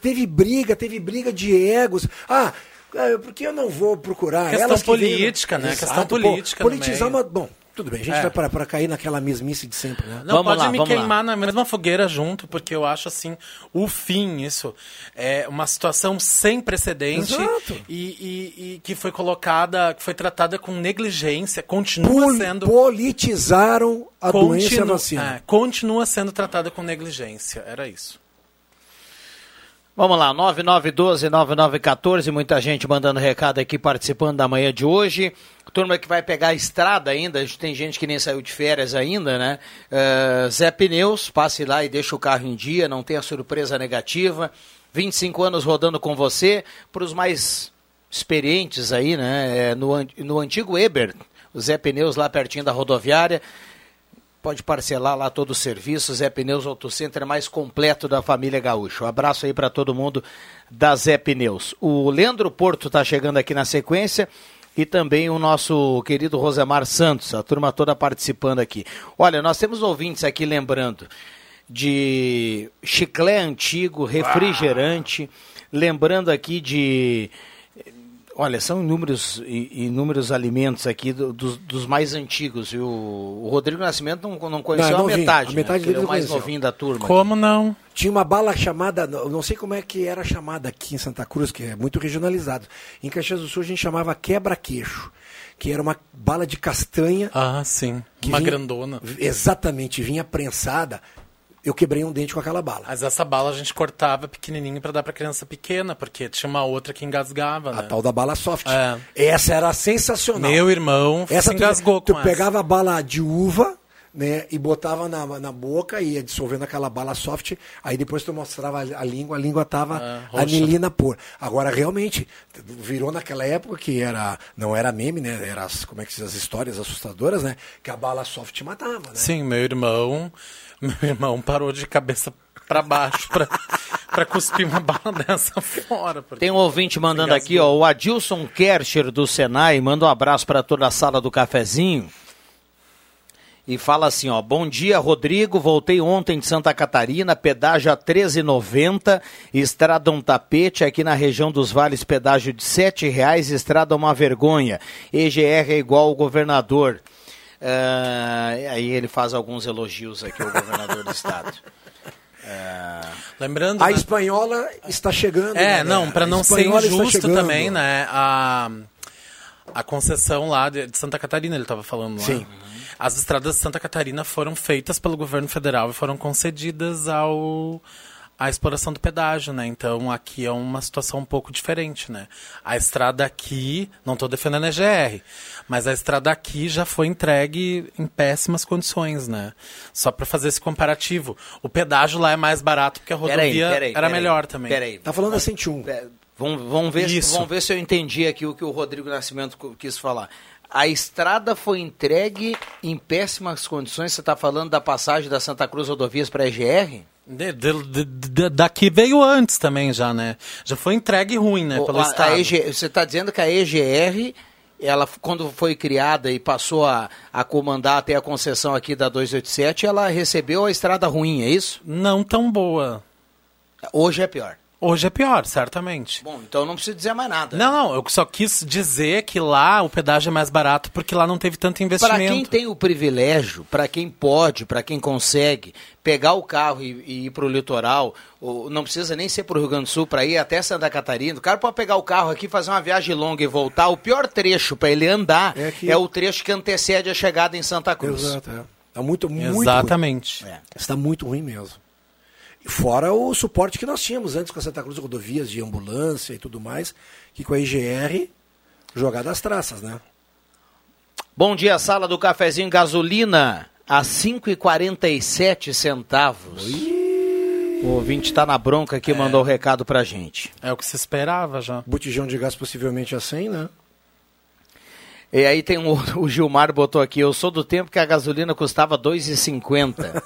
[SPEAKER 3] Teve briga, teve briga de egos. Ah, é, por que eu não vou procurar?
[SPEAKER 4] Questão
[SPEAKER 3] Elas que
[SPEAKER 4] política, né?
[SPEAKER 3] Exato,
[SPEAKER 4] Questão
[SPEAKER 3] pô,
[SPEAKER 4] política no
[SPEAKER 3] Politizar uma... Bom, tudo bem, a gente
[SPEAKER 4] É.
[SPEAKER 3] vai para, para cair naquela mesmice de sempre, né?
[SPEAKER 4] Não
[SPEAKER 1] Vamos
[SPEAKER 4] pode
[SPEAKER 1] lá,
[SPEAKER 4] me
[SPEAKER 1] vamos lá.
[SPEAKER 4] queimar na mesma fogueira junto, porque eu acho assim, o fim, isso, é uma situação sem precedente
[SPEAKER 3] Exato.
[SPEAKER 4] e, e- e que foi colocada, que foi tratada com negligência, continua
[SPEAKER 3] Pol-
[SPEAKER 4] sendo.
[SPEAKER 3] Politizaram a doença e a vacina.
[SPEAKER 4] é, continua sendo tratada com negligência. Era isso.
[SPEAKER 1] Vamos lá, 9912-9914, muita gente mandando recado aqui, participando da manhã de hoje. Turma que vai pegar a estrada ainda, tem gente que nem saiu de férias ainda, né? Eh, Zé Pneus, passe lá e deixa o carro em dia, não tenha surpresa negativa. 25 anos rodando com você, para os mais experientes aí, né? Eh, no, no antigo Eber, o Zé Pneus lá pertinho da rodoviária. Pode parcelar lá todo o serviço. Zé Pneus Auto Center mais completo da família Gaúcho. Um abraço aí para todo mundo da Zé Pneus. O Leandro Porto está chegando aqui na sequência e também o nosso querido Rosemar Santos, a turma toda participando aqui. Olha, nós temos ouvintes aqui lembrando de chiclé antigo, refrigerante, lembrando aqui de Olha, são inúmeros, inúmeros alimentos aqui do- dos, dos mais antigos. viu? O Rodrigo Nascimento não, não conheceu
[SPEAKER 3] Não,
[SPEAKER 1] a
[SPEAKER 3] novinho.
[SPEAKER 1] metade,
[SPEAKER 3] A
[SPEAKER 1] né?
[SPEAKER 3] metade
[SPEAKER 1] Porque ele é
[SPEAKER 3] dele
[SPEAKER 1] o mais
[SPEAKER 3] conheceu.
[SPEAKER 1] novinho da turma.
[SPEAKER 4] Como não?
[SPEAKER 3] Tinha uma bala chamada, não sei como é que era chamada aqui em Santa Cruz, que é muito regionalizado. Em Caxias do Sul a gente chamava quebra-queixo, que era uma bala de castanha.
[SPEAKER 4] Ah, sim.
[SPEAKER 3] que
[SPEAKER 4] Uma
[SPEAKER 3] vinha-
[SPEAKER 4] grandona.
[SPEAKER 3] Exatamente, vinha prensada. Eu quebrei um dente com aquela bala.
[SPEAKER 4] Mas essa bala a gente cortava pequenininho pra dar pra criança pequena, porque tinha uma outra que engasgava, né?
[SPEAKER 3] A tal da bala soft.
[SPEAKER 4] É.
[SPEAKER 3] Essa era sensacional.
[SPEAKER 4] Meu irmão
[SPEAKER 3] Essa
[SPEAKER 4] se engasgou
[SPEAKER 3] tu,
[SPEAKER 4] com
[SPEAKER 3] tu pegava a bala de uva, né, e botava na, na boca e ia dissolvendo aquela bala soft, aí depois tu mostrava a, a língua, a língua tava
[SPEAKER 4] roxa.
[SPEAKER 3] anilina pura. Agora realmente virou naquela época que era não era meme, né, era as, como é que diz, as histórias assustadoras, né, que a bala soft matava, né?
[SPEAKER 4] Sim, meu irmão, meu irmão parou de cabeça pra baixo pra, pra cuspir uma bala dessa fora.
[SPEAKER 1] Tem um ouvinte mandando aqui, ó, o Adilson Kercher do Senai, manda um abraço para toda a sala do cafezinho. E fala assim, ó, bom dia, Rodrigo, voltei ontem de Santa Catarina, pedágio a 13,90, estrada um tapete, aqui na região dos vales, pedágio de R$ reais, estrada uma vergonha, EGR é igual ao governador. Ah, aí ele faz alguns elogios aqui ao governador do estado. Ah,
[SPEAKER 4] Lembrando.
[SPEAKER 3] A
[SPEAKER 4] né?
[SPEAKER 3] espanhola está chegando.
[SPEAKER 4] É,
[SPEAKER 3] né,
[SPEAKER 4] não,
[SPEAKER 3] né?
[SPEAKER 4] pra
[SPEAKER 3] A
[SPEAKER 4] não ser injusto também, né? A, a concessão lá de, de Santa Catarina, ele estava falando lá.
[SPEAKER 3] Sim.
[SPEAKER 4] As estradas de Santa Catarina foram feitas pelo governo federal e foram concedidas ao à exploração do pedágio, né? Então aqui é uma situação um pouco diferente, né? A estrada aqui, não estou defendendo a EGR, mas a estrada aqui já foi entregue em péssimas condições, né? Só para fazer esse comparativo. O pedágio lá é mais barato porque a rodovia
[SPEAKER 1] Peraí, peraí,
[SPEAKER 4] era
[SPEAKER 1] peraí,
[SPEAKER 4] melhor também.
[SPEAKER 1] Peraí.
[SPEAKER 3] Tá falando da 101.
[SPEAKER 1] Vamos, vamos, ver, se- vamos ver se eu entendi aqui o que o Rodrigo Nascimento quis falar. A estrada foi entregue em péssimas condições. Você está falando da passagem da Santa Cruz Rodovias para a EGR?
[SPEAKER 4] De- de- de- daqui veio antes também já, né? Já foi entregue ruim, né? Pelo
[SPEAKER 1] a- a
[SPEAKER 4] Estado.
[SPEAKER 1] EG você está dizendo que a EGR, ela, quando foi criada e passou a, a comandar até a concessão aqui da 287, ela recebeu a estrada ruim, é isso?
[SPEAKER 4] Não tão boa.
[SPEAKER 1] Hoje é pior.
[SPEAKER 4] Hoje é pior, certamente.
[SPEAKER 1] Bom, então não preciso dizer mais nada.
[SPEAKER 4] Não, não, eu só quis dizer que lá o pedágio é mais barato porque lá não teve tanto
[SPEAKER 1] Para
[SPEAKER 4] investimento.
[SPEAKER 1] quem tem o privilégio, para quem pode, para quem consegue pegar o carro e, e ir para o litoral, ou não precisa nem ser para o Rio Grande do Sul, para ir até Santa Catarina, o cara pode pegar o carro aqui, fazer uma viagem longa e voltar. O pior trecho para ele andar
[SPEAKER 3] É
[SPEAKER 1] é, o trecho que antecede a chegada em Santa Cruz.
[SPEAKER 3] Exato, é. Tá muito, muito
[SPEAKER 4] Exatamente.
[SPEAKER 3] ruim. Está muito ruim mesmo. Fora o suporte que nós tínhamos antes com a Santa Cruz Rodovias de ambulância e tudo mais, que com a IGR jogada às traças, né?
[SPEAKER 1] Bom dia, sala do cafezinho gasolina a 5,47 centavos. O ouvinte está na bronca aqui, mandou o recado pra gente.
[SPEAKER 4] É o que se esperava já.
[SPEAKER 3] Botijão de gás possivelmente a 100, né?
[SPEAKER 1] E aí tem um, o Gilmar botou aqui, eu sou do tempo que a gasolina custava 2,50.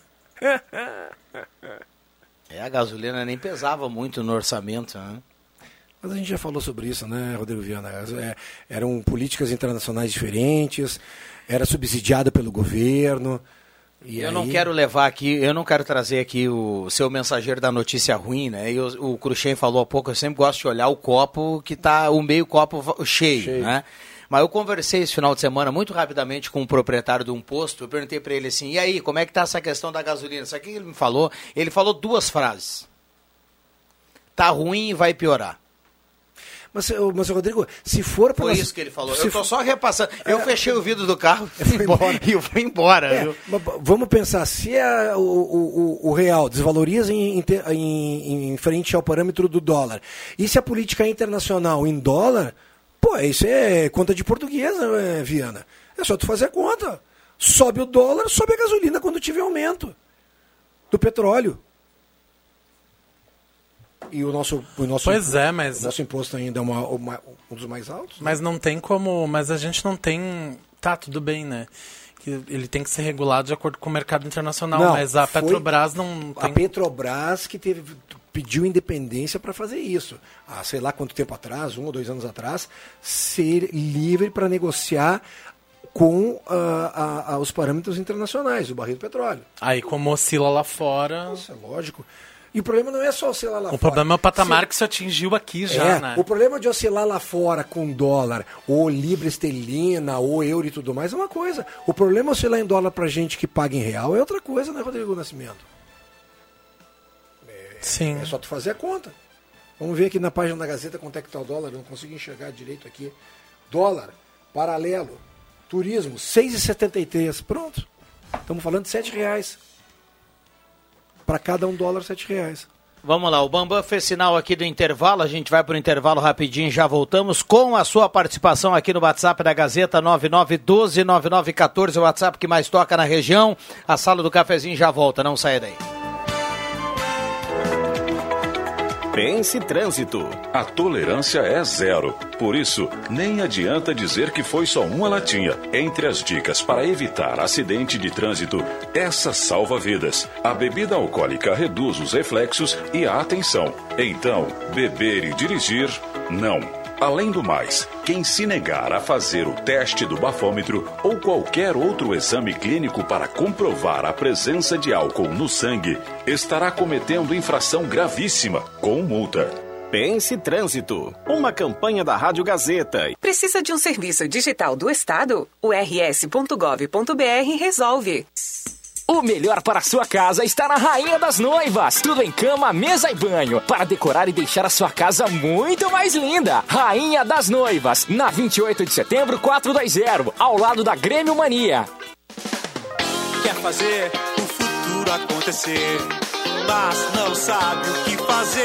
[SPEAKER 1] é, a gasolina nem pesava muito no orçamento, né?
[SPEAKER 3] Mas a gente já falou sobre isso, né, Rodrigo Viana? É, eram políticas internacionais diferentes, era subsidiada pelo governo.
[SPEAKER 1] Eu
[SPEAKER 3] aí-
[SPEAKER 1] não quero levar aqui, eu não quero trazer aqui o seu mensageiro da notícia ruim, né? E o, Cruxem falou há pouco, eu sempre gosto de olhar o copo que tá o meio copo cheio,
[SPEAKER 3] Cheio.
[SPEAKER 1] né? Mas eu conversei esse final de semana muito rapidamente com um proprietário de um posto. Eu perguntei para ele assim: "E aí, como é que tá essa questão da gasolina?" Sabe o que ele me falou? Ele falou duas frases. Tá ruim e vai piorar.
[SPEAKER 3] Mas, mas, Rodrigo, se for
[SPEAKER 1] Foi
[SPEAKER 3] pelas-
[SPEAKER 1] isso que ele falou.
[SPEAKER 3] se
[SPEAKER 1] Eu tô
[SPEAKER 3] for-
[SPEAKER 1] só repassando. Eu fechei o vidro do carro e fui embora. E eu fui embora.
[SPEAKER 3] É, vamos pensar, se é o, o, o- o real desvaloriza em, em em- em frente ao parâmetro do dólar, e se a política é internacional em dólar, pô, isso é conta de portuguesa, é, Viana. É só tu fazer a conta. Sobe o dólar, sobe a gasolina quando tiver aumento do petróleo. E o nosso, o nosso,
[SPEAKER 4] Pois é, mas-
[SPEAKER 3] o nosso imposto ainda é uma- uma- um dos mais altos.
[SPEAKER 4] Mas não tem como. Mas a gente não tem. Tá, tudo bem, né? Que ele tem que ser regulado de acordo com o mercado internacional.
[SPEAKER 3] Não,
[SPEAKER 4] mas a Petrobras não
[SPEAKER 3] A
[SPEAKER 4] tem.
[SPEAKER 3] Petrobras que teve, pediu independência para fazer isso. Há sei lá quanto tempo atrás, um ou dois anos atrás, ser livre para negociar com ah, ah, ah, os parâmetros internacionais, o barril do petróleo.
[SPEAKER 4] Aí, como oscila lá fora.
[SPEAKER 3] Isso é lógico. E o problema não é só oscilar lá
[SPEAKER 4] O
[SPEAKER 3] fora.
[SPEAKER 4] problema é o patamar
[SPEAKER 3] Se-
[SPEAKER 4] que se atingiu aqui já,
[SPEAKER 3] é,
[SPEAKER 4] né?
[SPEAKER 3] O problema de oscilar lá fora com dólar, ou libra esterlina, ou euro e tudo mais é uma coisa. O problema é oscilar em dólar pra gente que paga em real é outra coisa, né, Rodrigo Nascimento?
[SPEAKER 4] Sim.
[SPEAKER 3] É só tu fazer a conta. Vamos ver aqui na página da Gazeta quanto é que tá o dólar. Eu não consigo enxergar direito aqui. Dólar, paralelo, turismo, 6,73. Pronto. Estamos falando de sete reais. Para cada um dólar, sete reais.
[SPEAKER 1] Vamos lá, o Bambam fez sinal aqui do intervalo, a gente vai para o intervalo rapidinho, já voltamos com a sua participação aqui no WhatsApp da Gazeta 9912-9914, o WhatsApp que mais toca na região. A sala do cafezinho já volta, não saia daí.
[SPEAKER 17] Pense Trânsito.
[SPEAKER 18] A tolerância é zero. Por isso, nem adianta dizer que foi só uma latinha. Entre as dicas para evitar acidente de trânsito, essa salva vidas. A bebida alcoólica reduz os reflexos e a atenção. Então, beber e dirigir, não. Além do mais, quem se negar a fazer o teste do bafômetro ou qualquer outro exame clínico para comprovar a presença de álcool no sangue estará cometendo infração gravíssima, com multa.
[SPEAKER 17] Pense Trânsito, uma campanha da Rádio Gazeta.
[SPEAKER 19] Precisa de um serviço digital do Estado? O rs.gov.br resolve.
[SPEAKER 20] O melhor para a sua casa está na Rainha das Noivas. Tudo em cama, mesa e banho. Para decorar e deixar a sua casa muito mais linda. Rainha das Noivas. Na 28 de setembro, 420. Ao lado da Grêmio Mania.
[SPEAKER 21] Quer fazer o futuro acontecer, mas não sabe o que fazer.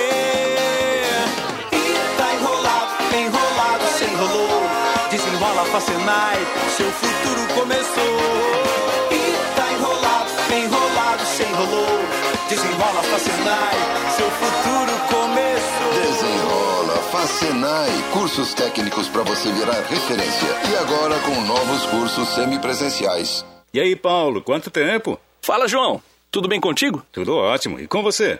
[SPEAKER 21] E tá enrolado, enrolado, se enrolou. Desenrola, Facenai, seu futuro começou. Desenrola, Facenai, seu futuro começou.
[SPEAKER 22] Desenrola, Facenai, cursos técnicos para você virar referência. E agora com novos cursos semipresenciais.
[SPEAKER 23] E aí, Paulo, quanto tempo?
[SPEAKER 24] Fala, João. Tudo bem contigo?
[SPEAKER 23] Tudo ótimo. E com você?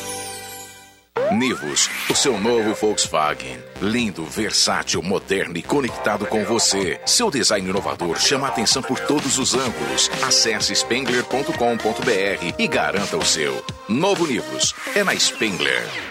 [SPEAKER 25] Nivus, o seu novo Volkswagen. Lindo, versátil, moderno e conectado com você. Seu design inovador chama atenção por todos os ângulos. Acesse spengler.com.br e garanta o seu. Novo Nivus é na Spengler.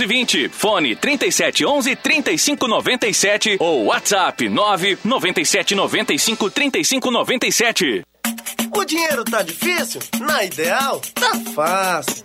[SPEAKER 24] 999-11-520. Fone 3711-3597 ou WhatsApp 97.
[SPEAKER 26] O dinheiro tá difícil? Na Ideal, tá fácil.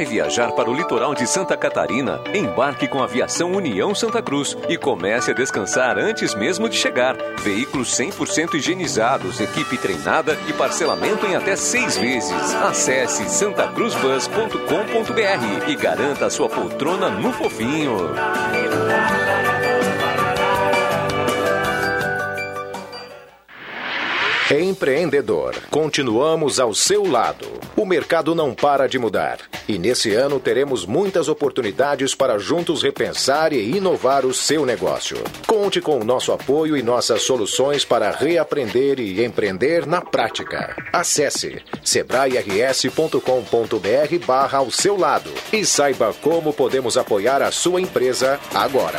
[SPEAKER 27] Vai viajar para o litoral de Santa Catarina? Embarque com a Aviação União Santa Cruz e comece a descansar antes mesmo de chegar. Veículos 100% higienizados, equipe treinada e parcelamento em até seis vezes. Acesse santacruzbus.com.br e garanta sua poltrona no fofinho.
[SPEAKER 28] Empreendedor, continuamos ao seu lado. O mercado não para de mudar e nesse ano teremos muitas oportunidades para juntos repensar e inovar o seu negócio. Conte com o nosso apoio e nossas soluções para reaprender e empreender na prática. Acesse sebrae-rs.com.br barra ao seu lado e saiba como podemos apoiar a sua empresa agora.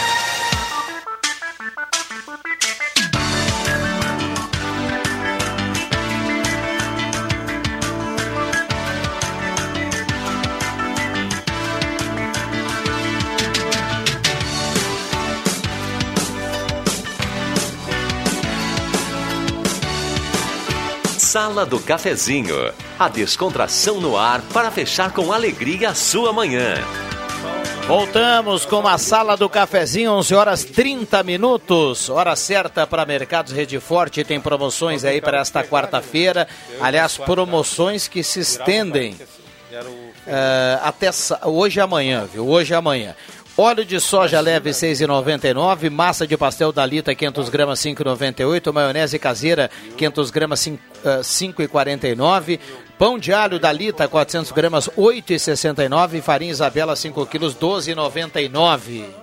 [SPEAKER 27] Sala do Cafezinho. A descontração no ar para fechar com alegria a sua manhã.
[SPEAKER 1] Voltamos com a sala do cafezinho, 11 horas 30 minutos. Hora certa para Mercados Rede Forte. Tem promoções aí para esta quarta-feira. Aliás, promoções que se estendem uh, até hoje e amanhã, viu? Hoje e amanhã. Óleo de soja leve 6,99, massa de pastel Dalita 500 gramas 5,98, maionese caseira 500 gramas 5,49, pão de alho Dalita 400 gramas 8,69, farinha Isabela 5 quilos 12,99.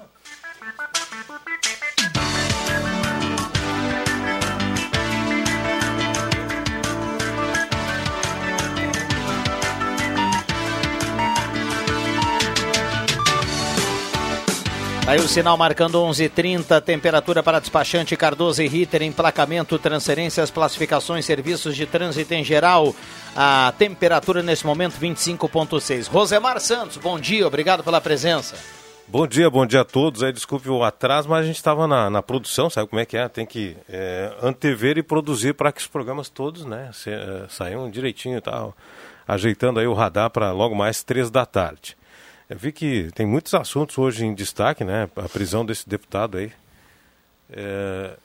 [SPEAKER 1] Aí o sinal marcando 11:30, temperatura para despachante Cardoso e Ritter, emplacamento, transferências, classificações, serviços de trânsito em geral. A temperatura nesse momento 25.6. Rosemar Santos, bom dia, obrigado pela presença.
[SPEAKER 29] Bom dia, bom dia a todos. Desculpe o atraso, mas a gente estava na, na, produção, sabe como é que é? Tem que é, antever e produzir para que os programas todos, né, é, saiam direitinho e tal, ajeitando aí o radar para logo mais três da tarde. Eu vi que tem muitos assuntos hoje em destaque, né? A prisão desse deputado aí, é,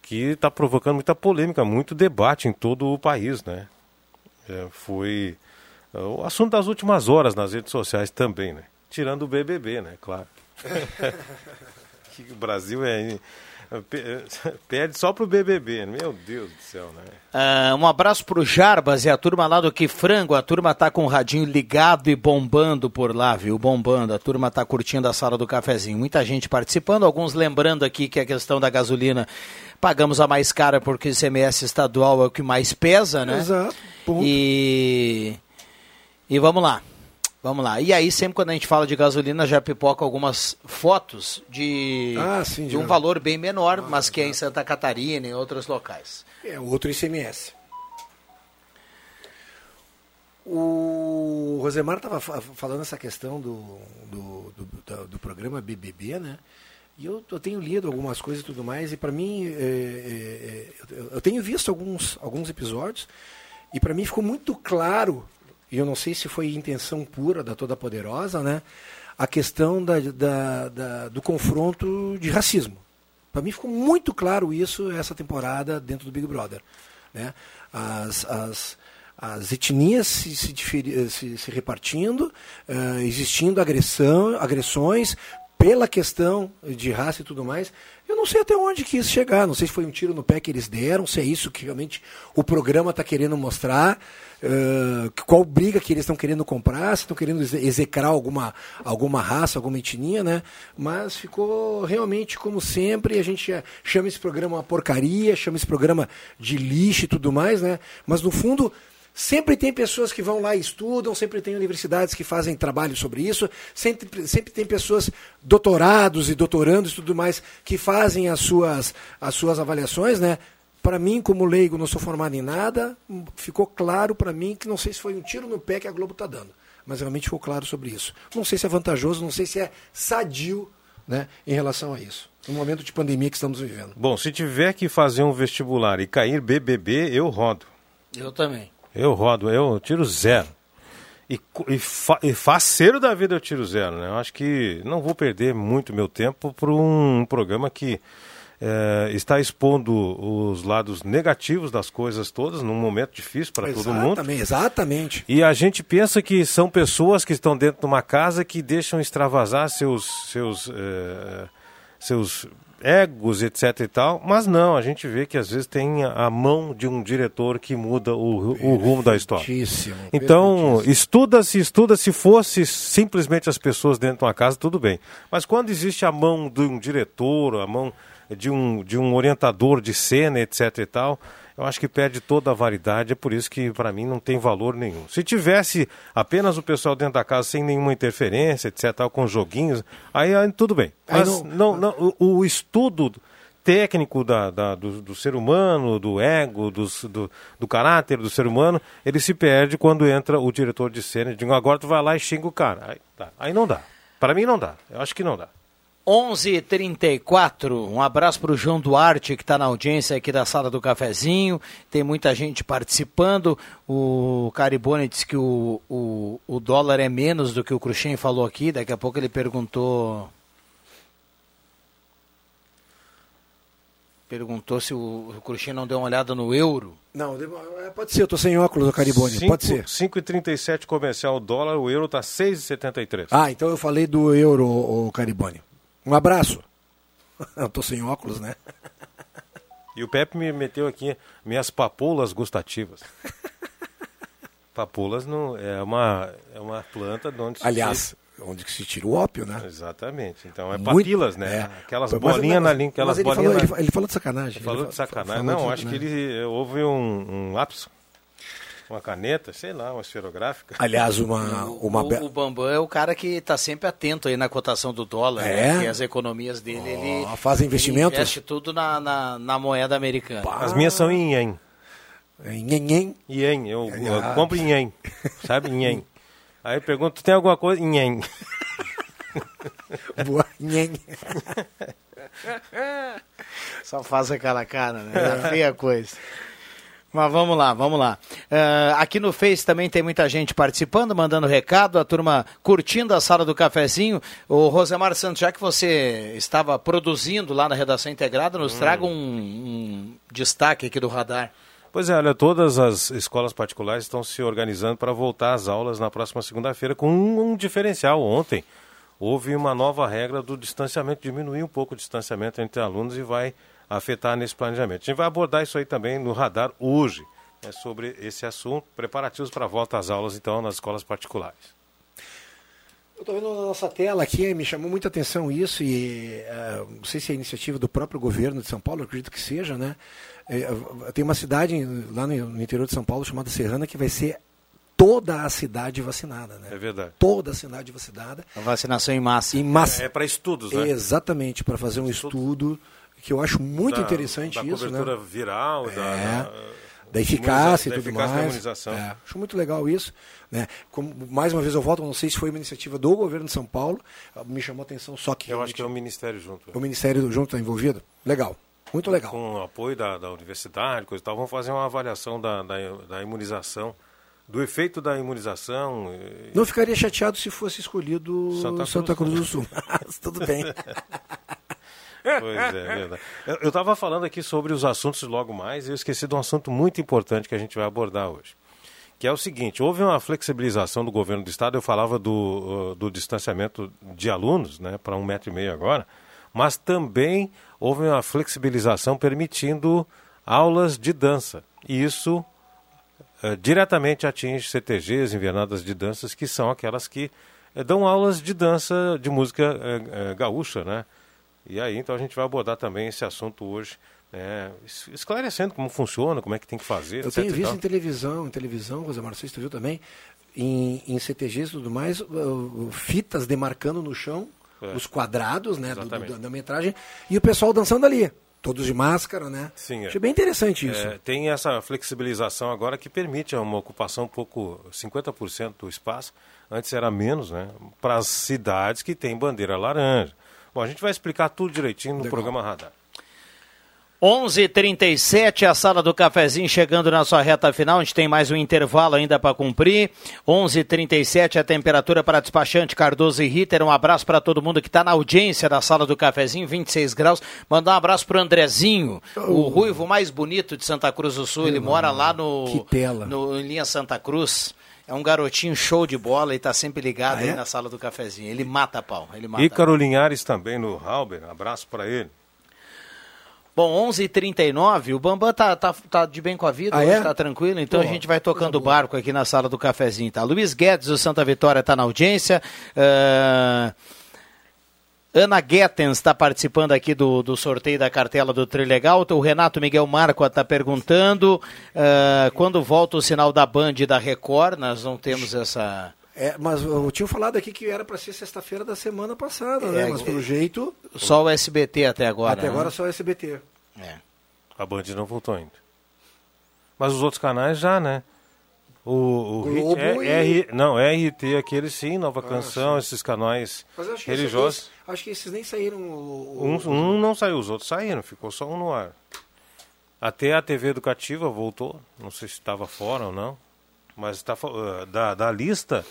[SPEAKER 29] que está provocando muita polêmica, muito debate em todo o país, né? É, foi é, o assunto das últimas horas nas redes sociais também, né? Tirando o BBB, né? Claro. que o Brasil é Pede só pro BBB, meu Deus do céu, né?
[SPEAKER 1] Uh, um abraço pro Jarbas e a turma lá do Que Frango. A turma tá com o radinho ligado e bombando por lá, viu? Bombando. A turma tá curtindo a sala do cafezinho. Muita gente participando, alguns lembrando aqui que a questão da gasolina pagamos a mais cara porque o ICMS estadual é o que mais pesa, né?
[SPEAKER 3] Exato.
[SPEAKER 1] Ponto. E e vamos lá. Vamos lá. E aí, sempre quando a gente fala de gasolina, já pipoca algumas fotos de,
[SPEAKER 3] ah, sim,
[SPEAKER 1] de um valor bem menor, ah, mas que é em Santa Catarina e em outros locais.
[SPEAKER 3] É outro ICMS. O Rosemar estava falando essa questão do, do, do, do, programa BBB, né? E eu, eu, tenho lido algumas coisas e tudo mais, e para mim, é, é, é, eu tenho visto alguns, alguns episódios, e para mim ficou muito claro e eu não sei se foi intenção pura da Toda Poderosa, né? a questão da, da, da do confronto de racismo. Para mim ficou muito claro isso essa temporada dentro do Big Brother. Né? As, as, as etnias se, se, se, se repartindo, uh, existindo agressão, agressões pela questão de raça e tudo mais. Eu não sei até onde quis chegar, não sei se foi um tiro no pé que eles deram, se é isso que realmente o programa está querendo mostrar. Uh, qual briga que eles estão querendo comprar, se estão querendo execrar alguma, alguma raça, alguma etnia, né? Mas ficou realmente como sempre, a gente chama esse programa uma porcaria, chama esse programa de lixo e tudo mais, né? Mas no fundo, Sempre tem pessoas que vão lá e estudam, sempre tem universidades que fazem trabalho sobre isso, sempre, sempre tem pessoas, doutorados e doutorandos e tudo mais, que fazem as suas, as suas avaliações, né? para mim, como leigo, não sou formado em nada, ficou claro para mim que não sei se foi um tiro no pé que a Globo está dando, mas realmente ficou claro sobre isso. Não sei se é vantajoso, não sei se é sadio né, em relação a isso, no momento de pandemia que estamos vivendo.
[SPEAKER 29] Bom, se tiver que fazer um vestibular e cair BBB, eu rodo.
[SPEAKER 1] Eu também.
[SPEAKER 29] Eu rodo, eu tiro zero. E, e, fa, e faceiro da vida eu tiro zero, né? Eu acho que não vou perder muito meu tempo para um, programa que é, está expondo os lados negativos das coisas todas num momento difícil para todo mundo.
[SPEAKER 3] Exatamente.
[SPEAKER 29] E a gente pensa que são pessoas que estão dentro de uma casa que deixam extravasar seus seus é, seus egos, etc e tal, mas não, a gente vê que às vezes tem a mão de um diretor que muda o, o rumo da história. Então, estuda-se, estuda se fosse simplesmente as pessoas dentro de uma casa, tudo bem. Mas quando existe a mão de um diretor, a mão de um, de um orientador de cena, etc e tal, eu acho que perde toda a validade, é por isso que para mim não tem valor nenhum. Se tivesse apenas o pessoal dentro da casa sem nenhuma interferência, etc, com joguinhos, aí, aí tudo bem. Mas não, não, não o, o, estudo técnico da, da do, do, ser humano, do ego, do, do, do, caráter do ser humano, ele se perde quando entra o diretor de cena e diz, agora tu vai lá e xinga o cara. Aí, tá. aí não dá. Para mim não dá. Eu acho que não dá.
[SPEAKER 1] 11:34. Um abraço para o João Duarte que está na audiência aqui da sala do cafezinho. Tem muita gente participando. O Caribone disse que o, o, o dólar é menos do que o Cruxem falou aqui. Daqui a pouco ele perguntou. Perguntou se o, o Cruxem não deu uma olhada no euro.
[SPEAKER 3] Não, é, pode ser, eu tô sem óculos, o Caribone,
[SPEAKER 29] Cinco-
[SPEAKER 3] pode ser.
[SPEAKER 29] 5,37 comercial o dólar, o euro tá 6,73.
[SPEAKER 3] Ah, então eu falei do euro, o Caribone. Um abraço. Eu tô sem óculos, né?
[SPEAKER 29] E o Pepe me meteu aqui minhas papoulas gustativas. papoulas não, é, uma, é uma planta de onde se
[SPEAKER 3] Aliás, onde que se tira o ópio, né?
[SPEAKER 29] Exatamente. Então é
[SPEAKER 3] Muito-
[SPEAKER 29] papilas, né?
[SPEAKER 3] é.
[SPEAKER 29] Aquelas
[SPEAKER 3] Mas-
[SPEAKER 29] bolinhas
[SPEAKER 3] mas-
[SPEAKER 29] na língua, aquelas
[SPEAKER 3] ele
[SPEAKER 29] bolinhas
[SPEAKER 3] falou-
[SPEAKER 29] na-
[SPEAKER 3] ele fa- ele falou de sacanagem.
[SPEAKER 29] Ele falou de sacanagem.
[SPEAKER 3] falou
[SPEAKER 29] Não,
[SPEAKER 3] de
[SPEAKER 29] acho que
[SPEAKER 3] sacanagem.
[SPEAKER 29] ele houve um, um lápis, uma caneta, sei lá, uma esferográfica.
[SPEAKER 3] Aliás, uma, uma
[SPEAKER 1] o, o Bambam é o cara que está sempre atento aí na cotação do dólar,
[SPEAKER 3] É?
[SPEAKER 1] né? Que as economias dele, ele,
[SPEAKER 3] faz
[SPEAKER 1] ele
[SPEAKER 3] investimentos?
[SPEAKER 1] investe tudo na, na, na moeda americana.
[SPEAKER 29] As minhas são em ien.
[SPEAKER 3] Em ien?
[SPEAKER 29] Ien, eu, eu
[SPEAKER 3] Ah.
[SPEAKER 29] compro em ien, sabe? Em ien. Aí eu pergunto, tem alguma coisa? Em ien.
[SPEAKER 3] Boa, ien.
[SPEAKER 1] Só faz aquela cara, né? É feia coisa. Mas vamos lá, vamos lá. Eh, aqui no Face também tem muita gente participando, mandando recado, a turma curtindo a sala do cafezinho. O Rosemar Santos, já que você estava produzindo lá na redação integrada, nos traga um, um destaque aqui do radar.
[SPEAKER 29] Pois é, olha, todas as escolas particulares estão se organizando para voltar às aulas na próxima segunda-feira com um, um diferencial. Ontem houve uma nova regra do distanciamento, diminuir um pouco o distanciamento entre alunos e vai afetar nesse planejamento. A gente vai abordar isso aí também no radar hoje, né, sobre esse assunto, preparativos para a volta às aulas, então, nas escolas particulares.
[SPEAKER 3] Eu estou vendo na nossa tela aqui, me chamou muita atenção isso, e eh, não sei se é iniciativa do próprio governo de São Paulo, acredito que seja, né? Eh, tem uma cidade lá no, interior de São Paulo chamada Serrana que vai ser toda a cidade vacinada, né?
[SPEAKER 29] É verdade.
[SPEAKER 3] Toda a cidade vacinada.
[SPEAKER 1] A vacinação em massa.
[SPEAKER 3] Em massa.
[SPEAKER 29] É para estudos, né?
[SPEAKER 3] Exatamente, para fazer um estudo que eu acho muito
[SPEAKER 29] Da-
[SPEAKER 3] interessante
[SPEAKER 29] da
[SPEAKER 3] isso,
[SPEAKER 29] cobertura
[SPEAKER 3] né?
[SPEAKER 29] viral,
[SPEAKER 3] É.
[SPEAKER 29] da,
[SPEAKER 3] da eficácia
[SPEAKER 29] da
[SPEAKER 3] e tudo
[SPEAKER 29] eficácia da
[SPEAKER 3] mais.
[SPEAKER 29] imunização.
[SPEAKER 3] É, acho muito legal isso. Né? Como, mais uma vez eu volto, não sei se foi uma iniciativa do governo de São Paulo, ah, me chamou a atenção só que
[SPEAKER 29] Eu acho que é o Ministério junto.
[SPEAKER 3] o Ministério junto está envolvido. Legal, muito legal.
[SPEAKER 29] Com o apoio da, da universidade, coisa e tal, vamos fazer uma avaliação da, da, da imunização, do efeito da imunização.
[SPEAKER 3] Não ficaria chateado se fosse escolhido
[SPEAKER 29] Santa
[SPEAKER 3] Santa
[SPEAKER 29] Cruz.
[SPEAKER 3] Cruz, do Sul. Mas tudo bem.
[SPEAKER 29] Pois é, é verdade. Eu estava falando aqui sobre os assuntos logo mais e eu esqueci de um assunto muito importante que a gente vai abordar hoje. Que é o seguinte, houve uma flexibilização do governo do estado, eu falava do, uh, do distanciamento de alunos, né, para um metro e meio agora, mas também houve uma flexibilização permitindo aulas de dança. E isso eh, diretamente atinge CTGs, invernadas de danças, que são aquelas que eh, dão aulas de dança, de música eh, gaúcha, né? E aí, então, a gente vai abordar também esse assunto hoje, né, es- esclarecendo como funciona, como é que tem que fazer,
[SPEAKER 3] Eu tenho visto em televisão, em televisão, sei se tu viu também, em, em CTGs e tudo mais, fitas demarcando no chão
[SPEAKER 29] É.
[SPEAKER 3] os quadrados né, do- do- da, da metragem e o pessoal dançando ali. Todos de máscara, né?
[SPEAKER 29] Sim, é.
[SPEAKER 3] Achei bem interessante isso.
[SPEAKER 29] É, tem essa flexibilização agora que permite uma ocupação um pouco, 50% do espaço, antes era menos, né? Para as cidades que têm bandeira laranja. Bom, a gente vai explicar tudo direitinho no programa Radar.
[SPEAKER 1] 11:37 a sala do cafezinho chegando na sua reta final. A gente tem mais um intervalo ainda para cumprir. 11:37 a temperatura para despachante Cardoso e Ritter. Um abraço para todo mundo que está na audiência da sala do cafezinho, 26 graus. Mandar um abraço pro Andrezinho, o ruivo mais bonito de Santa Cruz do Sul. Ele mora lá no,
[SPEAKER 3] Que tela.
[SPEAKER 1] no em linha Santa Cruz. É um garotinho show de bola e está sempre ligado
[SPEAKER 29] Ah,
[SPEAKER 1] aí
[SPEAKER 29] é?
[SPEAKER 1] na sala do cafezinho. Ele mata pau. Ele mata
[SPEAKER 29] Ícaro Linhares também no Halber, abraço para ele.
[SPEAKER 1] Bom, 11h39, o Bambam tá, tá, tá de bem com a vida,
[SPEAKER 3] Ah,
[SPEAKER 1] hoje
[SPEAKER 3] é?
[SPEAKER 1] tá tranquilo, então
[SPEAKER 3] Pô,
[SPEAKER 1] a gente vai tocando o barco aqui na sala do cafezinho, tá? Luiz Guedes, do Santa Vitória, tá na audiência. Ah, Ana Guetens está participando aqui do, do sorteio da cartela do Trilegal. O Renato Miguel Marco está perguntando ah, quando volta o sinal da Band e da Record. Nós não temos essa.
[SPEAKER 3] É, mas eu tinha falado aqui que era para ser sexta-feira da semana passada, né?
[SPEAKER 1] É,
[SPEAKER 3] Mas pelo jeito.
[SPEAKER 1] Só o SBT até agora.
[SPEAKER 3] Até
[SPEAKER 1] né?
[SPEAKER 3] agora só o SBT.
[SPEAKER 1] É.
[SPEAKER 29] A Band não voltou ainda. Mas os outros canais já, né? O, o
[SPEAKER 3] Globo
[SPEAKER 29] hit, é,
[SPEAKER 3] e-
[SPEAKER 29] R, não, RT, aquele sim, Nova Canção, esses canais
[SPEAKER 3] Mas eu acho que
[SPEAKER 29] religiosos.
[SPEAKER 3] esses, acho que esses nem saíram. o- o-
[SPEAKER 29] Um, um não saiu, os outros saíram, ficou só um no ar. Até a TV educativa voltou, não sei se estava fora ou não, mas tá, ah, da, da lista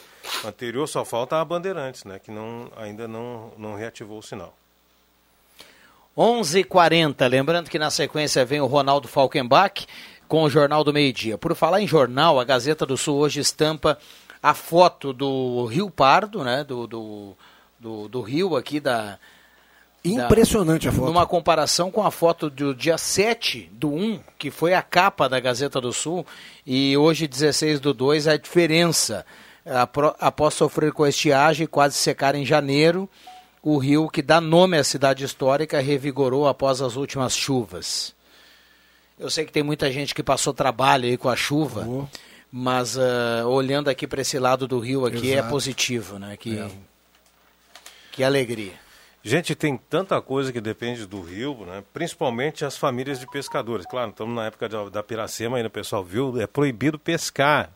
[SPEAKER 29] anterior só falta a Bandeirantes, né, que não, ainda não, não reativou o sinal.
[SPEAKER 1] 11:40. Lembrando que na sequência vem o Ronaldo Falkenbach com o Jornal do Meio Dia. Por falar em jornal, a Gazeta do Sul hoje estampa a foto do Rio Pardo, né? Do, do, do, do rio aqui da.
[SPEAKER 3] Impressionante
[SPEAKER 1] da,
[SPEAKER 3] a foto.
[SPEAKER 1] Numa comparação com a foto do dia 7 do 1, que foi a capa da Gazeta do Sul, e hoje, 16 do 2, a diferença. Após sofrer com a estiagem e quase secar em janeiro, o rio que dá nome à cidade histórica revigorou após as últimas chuvas. Eu sei que tem muita gente que passou trabalho aí com a chuva, mas ah, olhando aqui para esse lado do rio aqui é
[SPEAKER 29] Exato.
[SPEAKER 1] positivo, né? Que, que alegria.
[SPEAKER 29] Gente, tem tanta coisa que depende do rio, né? principalmente as famílias de pescadores. Claro, estamos na época da, da Piracema, ainda o pessoal viu, é proibido pescar.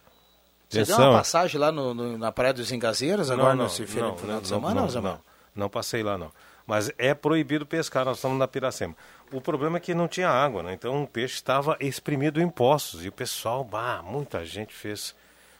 [SPEAKER 1] Você deu uma passagem lá no, no- na Praia dos Engazeiros agora
[SPEAKER 29] não,
[SPEAKER 1] nesse
[SPEAKER 29] não,
[SPEAKER 1] final,
[SPEAKER 29] não,
[SPEAKER 1] final
[SPEAKER 29] não,
[SPEAKER 1] de semana,
[SPEAKER 29] não, não,
[SPEAKER 1] Mauro?
[SPEAKER 29] não passei lá não. Mas é proibido pescar, nós estamos na Piracema. O problema é que não tinha água, né? Então o peixe estava exprimido em poços. E o pessoal, bah, muita gente fez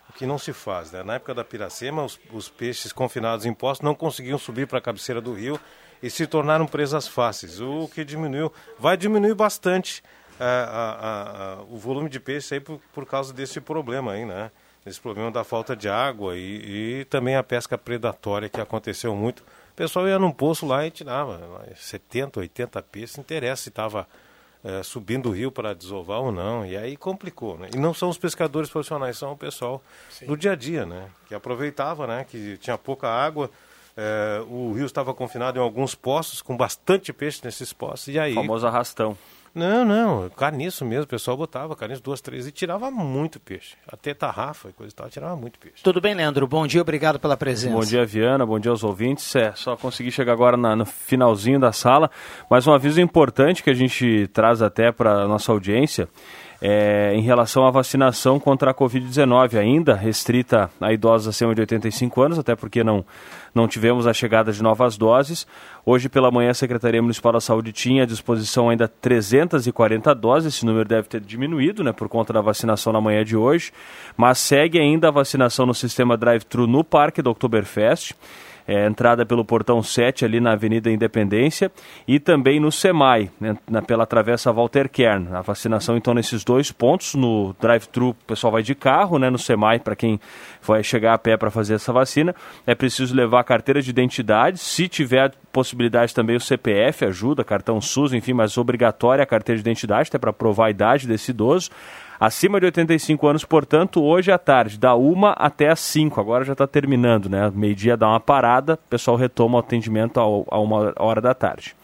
[SPEAKER 29] o que não se faz, né? Na época da Piracema, os, os peixes confinados em poços não conseguiam subir para a cabeceira do rio e se tornaram presas fáceis, o que diminuiu, vai diminuir bastante ah, ah, ah, ah, o volume de peixe aí por, por causa desse problema aí, né? Esse problema da falta de água e, e também a pesca predatória que aconteceu muito. O pessoal ia num poço lá e tirava lá, 70, 80 peixes, não interessa se estava eh, subindo o rio para desovar ou não, e aí complicou, né? E não são os pescadores profissionais, são o pessoal do dia a dia, né? Que aproveitava, né? Que tinha pouca água, eh, o rio estava confinado em alguns poços, com bastante peixe nesses poços, e aí...
[SPEAKER 30] famoso arrastão.
[SPEAKER 29] Não, não, carniço mesmo, o pessoal botava carniço duas, três, e tirava muito peixe. Até tarrafa e coisa e tal, tirava muito peixe.
[SPEAKER 1] Tudo bem, Leandro? Bom dia, obrigado pela presença.
[SPEAKER 30] Bom dia, Viana. Bom dia aos ouvintes. É, só consegui chegar agora na- no finalzinho da sala. Mas um aviso importante que a gente traz até para a nossa audiência é em relação à vacinação contra a Covid-19, ainda restrita a idosos acima de 85 anos, até porque não, não tivemos a chegada de novas doses. Hoje pela manhã a Secretaria Municipal da Saúde tinha à disposição ainda 340 doses, esse número deve ter diminuído né, por conta da vacinação na manhã de hoje, mas segue ainda a vacinação no sistema drive-thru no Parque do Oktoberfest. É, entrada pelo portão 7 ali na Avenida Independência e também no SEMAI, né, na, pela Travessa Walter Kern. A vacinação então nesses dois pontos, no drive-thru o pessoal vai de carro, né, no SEMAI para quem vai chegar a pé para fazer essa vacina, é preciso levar a carteira de identidade, se tiver possibilidade também o CPF ajuda, cartão SUS, enfim, mas obrigatória a carteira de identidade, até para provar a idade desse idoso. Acima de 85 anos, portanto, hoje à tarde, da 1 até as 5. Agora já está terminando, né? Meio-dia dá uma parada, o pessoal retoma o atendimento a uma hora da tarde.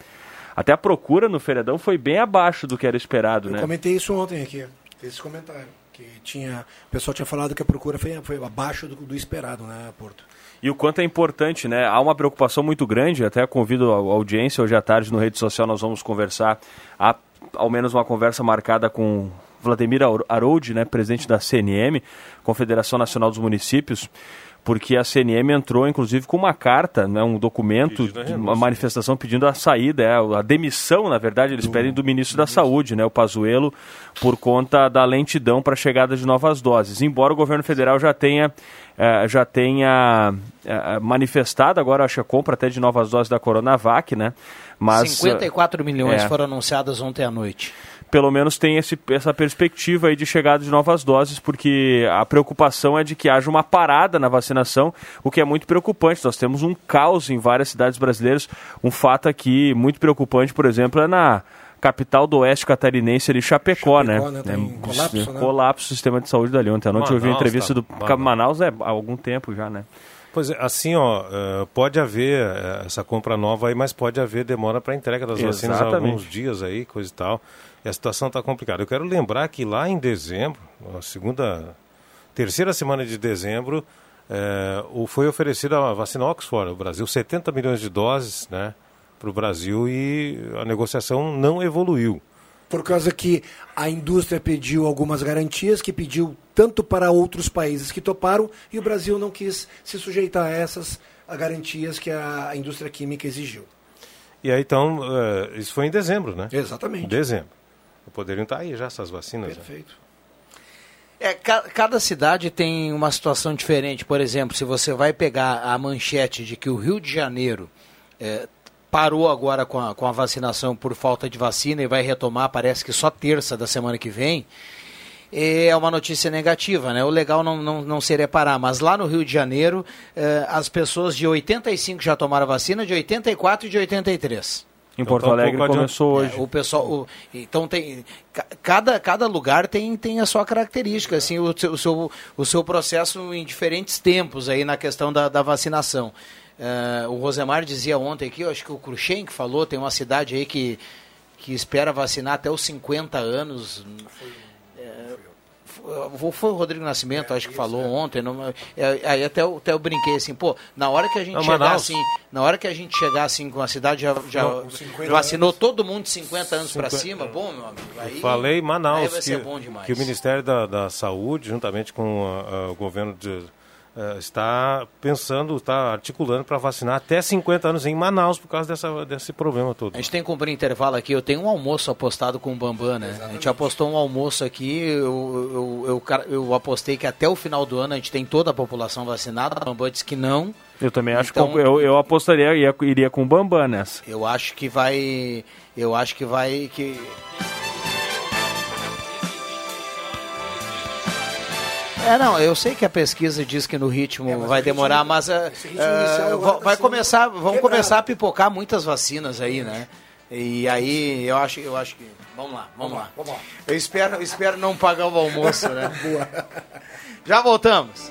[SPEAKER 30] Até a procura no feriadão foi bem abaixo do que era esperado,
[SPEAKER 3] Eu
[SPEAKER 30] né?
[SPEAKER 3] comentei isso ontem aqui, esse comentário. Que tinha, o pessoal tinha falado que a procura foi, foi abaixo do, do esperado, né, Porto?
[SPEAKER 30] E o quanto é importante, né? Há uma preocupação muito grande, até convido a a audiência hoje à tarde no rede social, nós vamos conversar, há ao menos uma conversa marcada com Vladimir Ar- Harold, né, presidente da CNM, Confederação Nacional dos Municípios, porque a CNM entrou, inclusive, com uma carta, né, um documento, de uma manifestação pedindo a saída, é, a demissão, na verdade, eles pedem do ministro da Saúde, né, o Pazuello, por conta da lentidão para a chegada de novas doses. Embora o governo federal já tenha, eh, já tenha eh, manifestado, agora acho que a compra até de novas doses da Coronavac, né, mas...
[SPEAKER 1] 54 milhões
[SPEAKER 30] é,
[SPEAKER 1] foram anunciadas ontem à noite.
[SPEAKER 30] Pelo menos tem esse, essa perspectiva aí de chegada de novas doses, porque a preocupação é de que haja uma parada na vacinação, o que é muito preocupante. Nós temos um caos em várias cidades brasileiras. Um fato aqui muito preocupante, por exemplo, é na capital do oeste catarinense ali, Chapecó, né?
[SPEAKER 3] né? Tá
[SPEAKER 30] É,
[SPEAKER 3] colapso, né?
[SPEAKER 30] colapso do sistema de saúde dali. Ontem à noite eu ouvi a
[SPEAKER 29] Manaus,
[SPEAKER 30] entrevista
[SPEAKER 29] tá-
[SPEAKER 30] do
[SPEAKER 29] Manaus.
[SPEAKER 30] Manaus, é há algum tempo já, né?
[SPEAKER 29] Pois é, assim, ó, eh, pode haver eh, essa compra nova aí, mas pode haver demora para entrega das vacinas há
[SPEAKER 30] Exatamente.
[SPEAKER 29] alguns dias aí, coisa e tal. E a situação está complicada. Eu quero lembrar que lá em dezembro, a segunda, terceira semana de dezembro, eh, o- foi oferecida a vacina Oxford ao Brasil, 70 milhões de doses, né, para o Brasil e a negociação não evoluiu.
[SPEAKER 3] Por causa que a indústria pediu algumas garantias, que pediu tanto para outros países que toparam, e o Brasil não quis se sujeitar a essas garantias que a indústria química exigiu.
[SPEAKER 29] E aí, então, uh, isso foi em dezembro, né?
[SPEAKER 3] Exatamente.
[SPEAKER 29] Dezembro. Poderiam estar aí já essas vacinas.
[SPEAKER 3] Perfeito.
[SPEAKER 1] É, ca cada cidade tem uma situação diferente. Por exemplo, se você vai pegar a manchete de que o Rio de Janeiro é, parou agora com a, com a vacinação por falta de vacina e vai retomar, parece que só terça da semana que vem, é uma notícia negativa, né? O legal não, não, não seria parar, mas lá no Rio de Janeiro, eh, as pessoas de 85 já tomaram vacina, de 84 e de 83.
[SPEAKER 30] Em Porto então, Alegre começou hoje.
[SPEAKER 1] É, o pessoal, o, então tem cada, cada lugar tem, tem a sua característica, assim, o, o, seu, o seu processo em diferentes tempos aí na questão da, da vacinação. Uh, o Rosemar dizia ontem aqui, eu acho que o Cruxem que falou, tem uma cidade aí que, que espera vacinar até os 50 anos. Foi o Rodrigo Nascimento, é, acho que falou é. ontem. Não, é, aí até, eu, até eu brinquei assim, pô, na hora que a gente não, chegar Manaus. assim, na hora que a gente chegar assim com a cidade já, já não, vacinou anos, todo mundo de 50 anos para cima, bom, meu amigo. Aí,
[SPEAKER 29] falei Manaus que, que, o Ministério da, da Saúde, juntamente com a, a, o governo de está pensando, está articulando para vacinar até 50 anos em Manaus por causa dessa, desse problema todo.
[SPEAKER 1] A gente tem que cumprir intervalo aqui. Eu tenho um almoço apostado com o Bambam, né? Exatamente. A gente apostou um almoço aqui. Eu, eu, eu, eu, apostei que até o final do ano a gente tem toda a população vacinada. O Bambam disse que não.
[SPEAKER 30] Eu também acho então, que eu, eu apostaria, iria, iria com o Bambam nessa.
[SPEAKER 1] Eu acho que vai. Eu acho que vai. que É, não, eu sei que a pesquisa diz que no ritmo é, vai demorar, mas uh, uh, vai começar, vão quebrado. começar a pipocar muitas vacinas aí, né? E aí eu acho, eu acho que vamos lá, vamos, vamos lá. Vamos lá. Eu espero, eu espero não pagar o almoço, né? Já voltamos.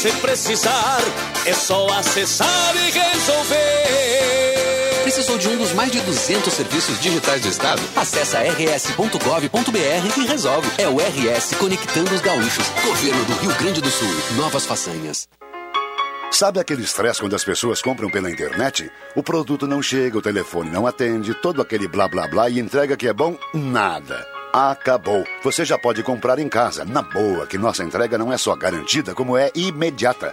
[SPEAKER 21] você precisar, é só acessar e resolver.
[SPEAKER 31] Precisou de um dos mais de 200 serviços digitais do Estado? Acesse rs.gov.br e resolve. É o RS Conectando os Gaúchos. Governo do Rio Grande do Sul. Novas façanhas.
[SPEAKER 32] Sabe aquele estresse quando as pessoas compram pela internet? O produto não chega, o telefone não atende, todo aquele blá blá blá e entrega que é bom? Nada acabou. Você já pode comprar em casa, na boa, que nossa entrega não é só garantida, como é imediata.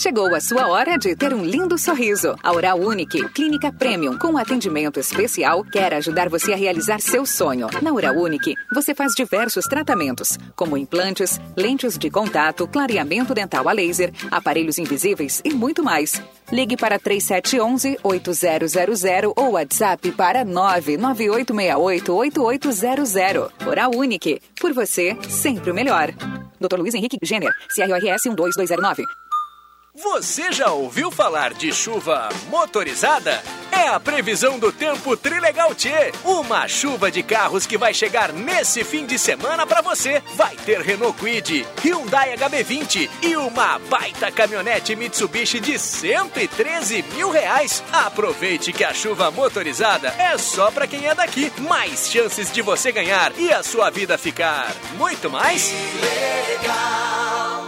[SPEAKER 19] Chegou a sua hora de ter um lindo sorriso. A Oral Unique, clínica premium com atendimento especial, quer ajudar você a realizar seu sonho. Na Oral Unique, você faz diversos tratamentos, como implantes, lentes de contato, clareamento dental a laser, aparelhos invisíveis e muito mais. Ligue para 3711-8000 ou WhatsApp para 99868-8800. Oral Unique, por você, sempre o melhor. Dr. Luiz Henrique Jenner, CRORS 12209.
[SPEAKER 24] Você já ouviu falar de chuva motorizada? É a previsão do tempo Trilegal T. Uma chuva de carros que vai chegar nesse fim de semana para você. Vai ter Renault Kwid, Hyundai HB20 e uma baita caminhonete Mitsubishi de 113 mil reais. Aproveite que a chuva motorizada é só para quem é daqui. Mais chances de você ganhar e a sua vida ficar muito mais
[SPEAKER 6] legal.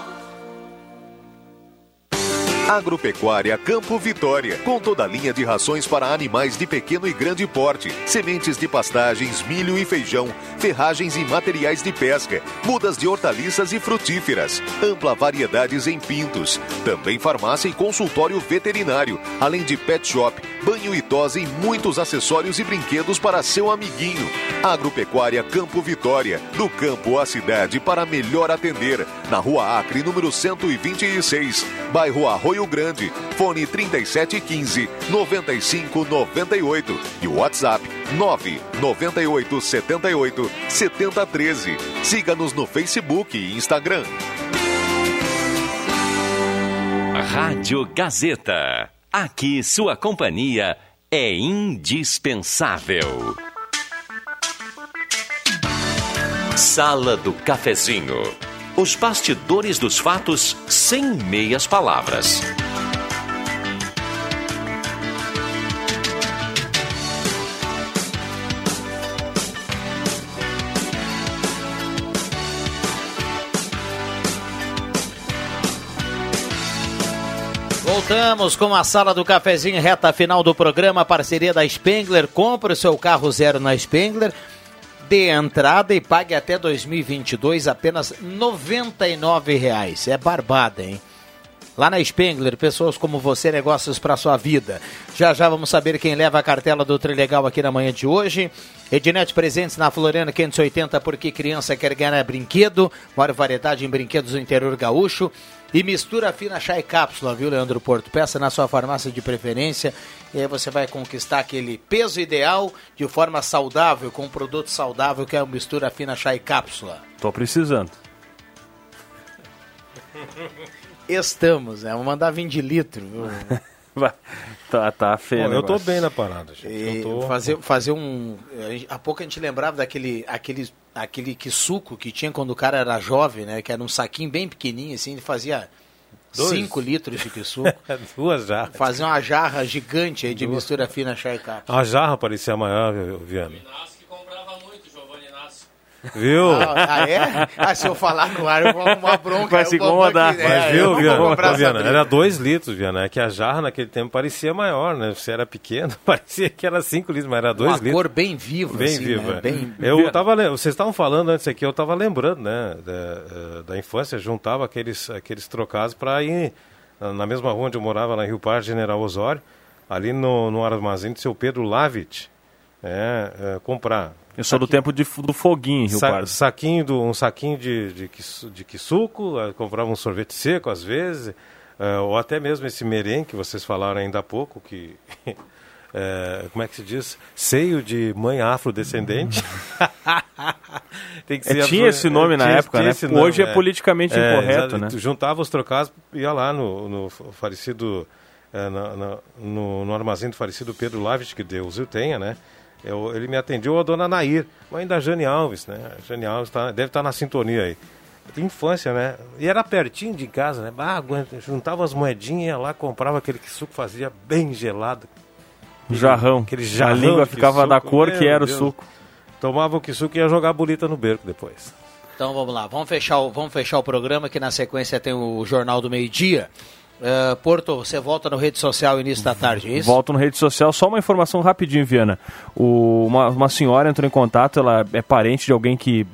[SPEAKER 6] Agropecuária Campo Vitória, com toda a linha de rações para animais de pequeno e grande porte, sementes de pastagens, milho e feijão, ferragens e materiais de pesca, mudas de hortaliças e frutíferas, ampla variedades em pintos, também farmácia e consultório veterinário, além de pet shop, banho e tosa e muitos acessórios e brinquedos para seu amiguinho. Agropecuária Campo Vitória, do campo à cidade para melhor atender, na Rua Acre, número 126, bairro Arroio Grande, fone 3715 9598 e WhatsApp 998 78 7013. Siga-nos no Facebook e Instagram.
[SPEAKER 27] Rádio Gazeta. Aqui sua companhia é indispensável. Sala do Cafezinho. Os bastidores dos fatos sem meias palavras.
[SPEAKER 1] Voltamos com a sala do cafezinho, reta final do programa, parceria da Spengler. Compre o seu carro zero na Spengler, dê entrada e pague até 2022 apenas 99 reais. É barbada, hein? Lá na Spengler, pessoas como você, negócios para sua vida. Já já vamos saber quem leva a cartela do Trilegal aqui na manhã de hoje. Ednet presentes na Floriana 580, porque criança quer ganhar brinquedo. Maior variedade em brinquedos do interior gaúcho. E mistura fina chá e cápsula, viu, Leandro Porto? Peça na sua farmácia de preferência e aí você vai conquistar aquele peso ideal de forma saudável, com um produto saudável que é a mistura fina chá e cápsula.
[SPEAKER 30] Tô precisando.
[SPEAKER 1] Estamos, né? Vou mandar 20 litros, viu?
[SPEAKER 30] Tá, tá feio.
[SPEAKER 29] Bom, eu tô bem na parada, gente.
[SPEAKER 1] E
[SPEAKER 29] Eu tô...
[SPEAKER 1] fazer, fazer um. Há pouco a gente lembrava daquele aquele, aquele que suco que tinha quando o cara era jovem, né? Que era um saquinho bem pequenininho, assim, ele fazia
[SPEAKER 29] Dois.
[SPEAKER 1] 5 litros de que suco.
[SPEAKER 29] Duas jarras.
[SPEAKER 1] Fazia uma jarra gigante aí de
[SPEAKER 29] Duas.
[SPEAKER 1] mistura fina chá e cápsula.
[SPEAKER 29] A jarra parecia maior, viu, Viana. Viu?
[SPEAKER 1] Ah, ah, é? Ah, se eu falar no ar, eu vou arrumar bronca.
[SPEAKER 30] Vai se incomodar.
[SPEAKER 1] aqui,
[SPEAKER 29] Mas
[SPEAKER 1] né? Eu
[SPEAKER 29] viu, Viana? era dois litros, Viana. É que a jarra naquele tempo parecia maior, né? Se era pequeno, parecia que era cinco litros, mas era dois
[SPEAKER 1] Uma
[SPEAKER 29] litros.
[SPEAKER 1] cor bem viva,
[SPEAKER 29] Bem
[SPEAKER 1] assim,
[SPEAKER 29] viva.
[SPEAKER 1] né? Bem-
[SPEAKER 29] Eu tava, vocês estavam falando antes aqui, eu tava lembrando, né, da, eh, da infância, juntava aqueles, aqueles trocados para ir na mesma rua onde eu morava, na Rio Parque, General Osório, ali no, no armazém do seu Pedro Lavit, é, é, comprar.
[SPEAKER 30] Eu sou do tempo de, do foguinho, Rio
[SPEAKER 29] Sa-
[SPEAKER 30] Pardo.
[SPEAKER 29] saquinho do, um saquinho de, de, de eh, comprava um sorvete seco às vezes, eh, ou até mesmo esse merengue que vocês falaram ainda há pouco, que eh, como é que se diz? Seio de mãe afrodescendente. Tem que
[SPEAKER 30] É, tinha esse nome na época, né?
[SPEAKER 29] esse
[SPEAKER 30] Hoje é politicamente incorreto,
[SPEAKER 29] exa-
[SPEAKER 30] né?
[SPEAKER 29] Juntava os trocados, ia lá no, no falecido, na- na- no, no armazém do falecido Pedro Lavit, que Deus o tenha, né? Eu- ele me atendeu a dona Nair, mãe da Jane Alves, né? A Jane Alves tá, deve estar na sintonia aí. Infância, né? E era pertinho de casa, né? Ah, aguenta, juntava as moedinhas, ia lá, comprava aquele que suco fazia bem gelado.
[SPEAKER 30] Jarrão.
[SPEAKER 29] Aquele
[SPEAKER 30] A
[SPEAKER 29] jarrão
[SPEAKER 30] língua
[SPEAKER 29] de
[SPEAKER 30] ficava da cor que
[SPEAKER 29] Meu
[SPEAKER 30] era o
[SPEAKER 29] Deus.
[SPEAKER 30] suco.
[SPEAKER 29] Tomava o que suco e ia jogar bolita no berco depois.
[SPEAKER 1] Então vamos lá, vamos fechar, o, vamos fechar o programa que na sequência tem o Jornal do Meio Dia. Eh, Porto, você volta no rede social início da tarde, é isso?
[SPEAKER 30] Volto no rede social. Só uma informação rapidinho, Viana. O- uma, uma senhora entrou em contato, ela é parente de alguém que,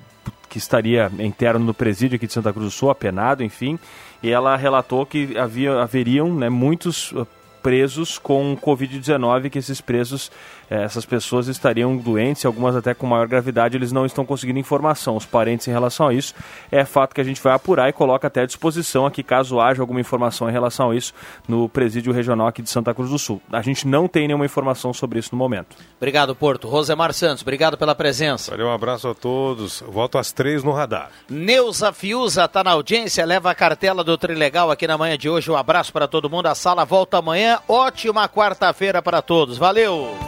[SPEAKER 30] que estaria interno no presídio aqui de Santa Cruz do Sul, apenado, enfim. E ela relatou que havia, haveriam né, muitos uh, presos com Covid-19, que esses presos, eh, essas pessoas estariam doentes, algumas até com maior gravidade, eles não estão conseguindo informação. Os parentes em relação a isso é fato que a gente vai apurar e coloca até à disposição aqui, caso haja alguma informação em relação a isso, no presídio regional aqui de Santa Cruz do Sul. A gente não tem nenhuma informação sobre isso no momento.
[SPEAKER 1] Obrigado, Porto. Rosemar Santos, obrigado pela presença.
[SPEAKER 29] Valeu, um abraço a todos. Volto às três no radar.
[SPEAKER 1] Neuza Fiuza está na audiência, leva a cartela do Trilegal aqui na manhã de hoje. Um abraço para todo mundo. A sala volta amanhã. Ótima quarta-feira para todos. Valeu!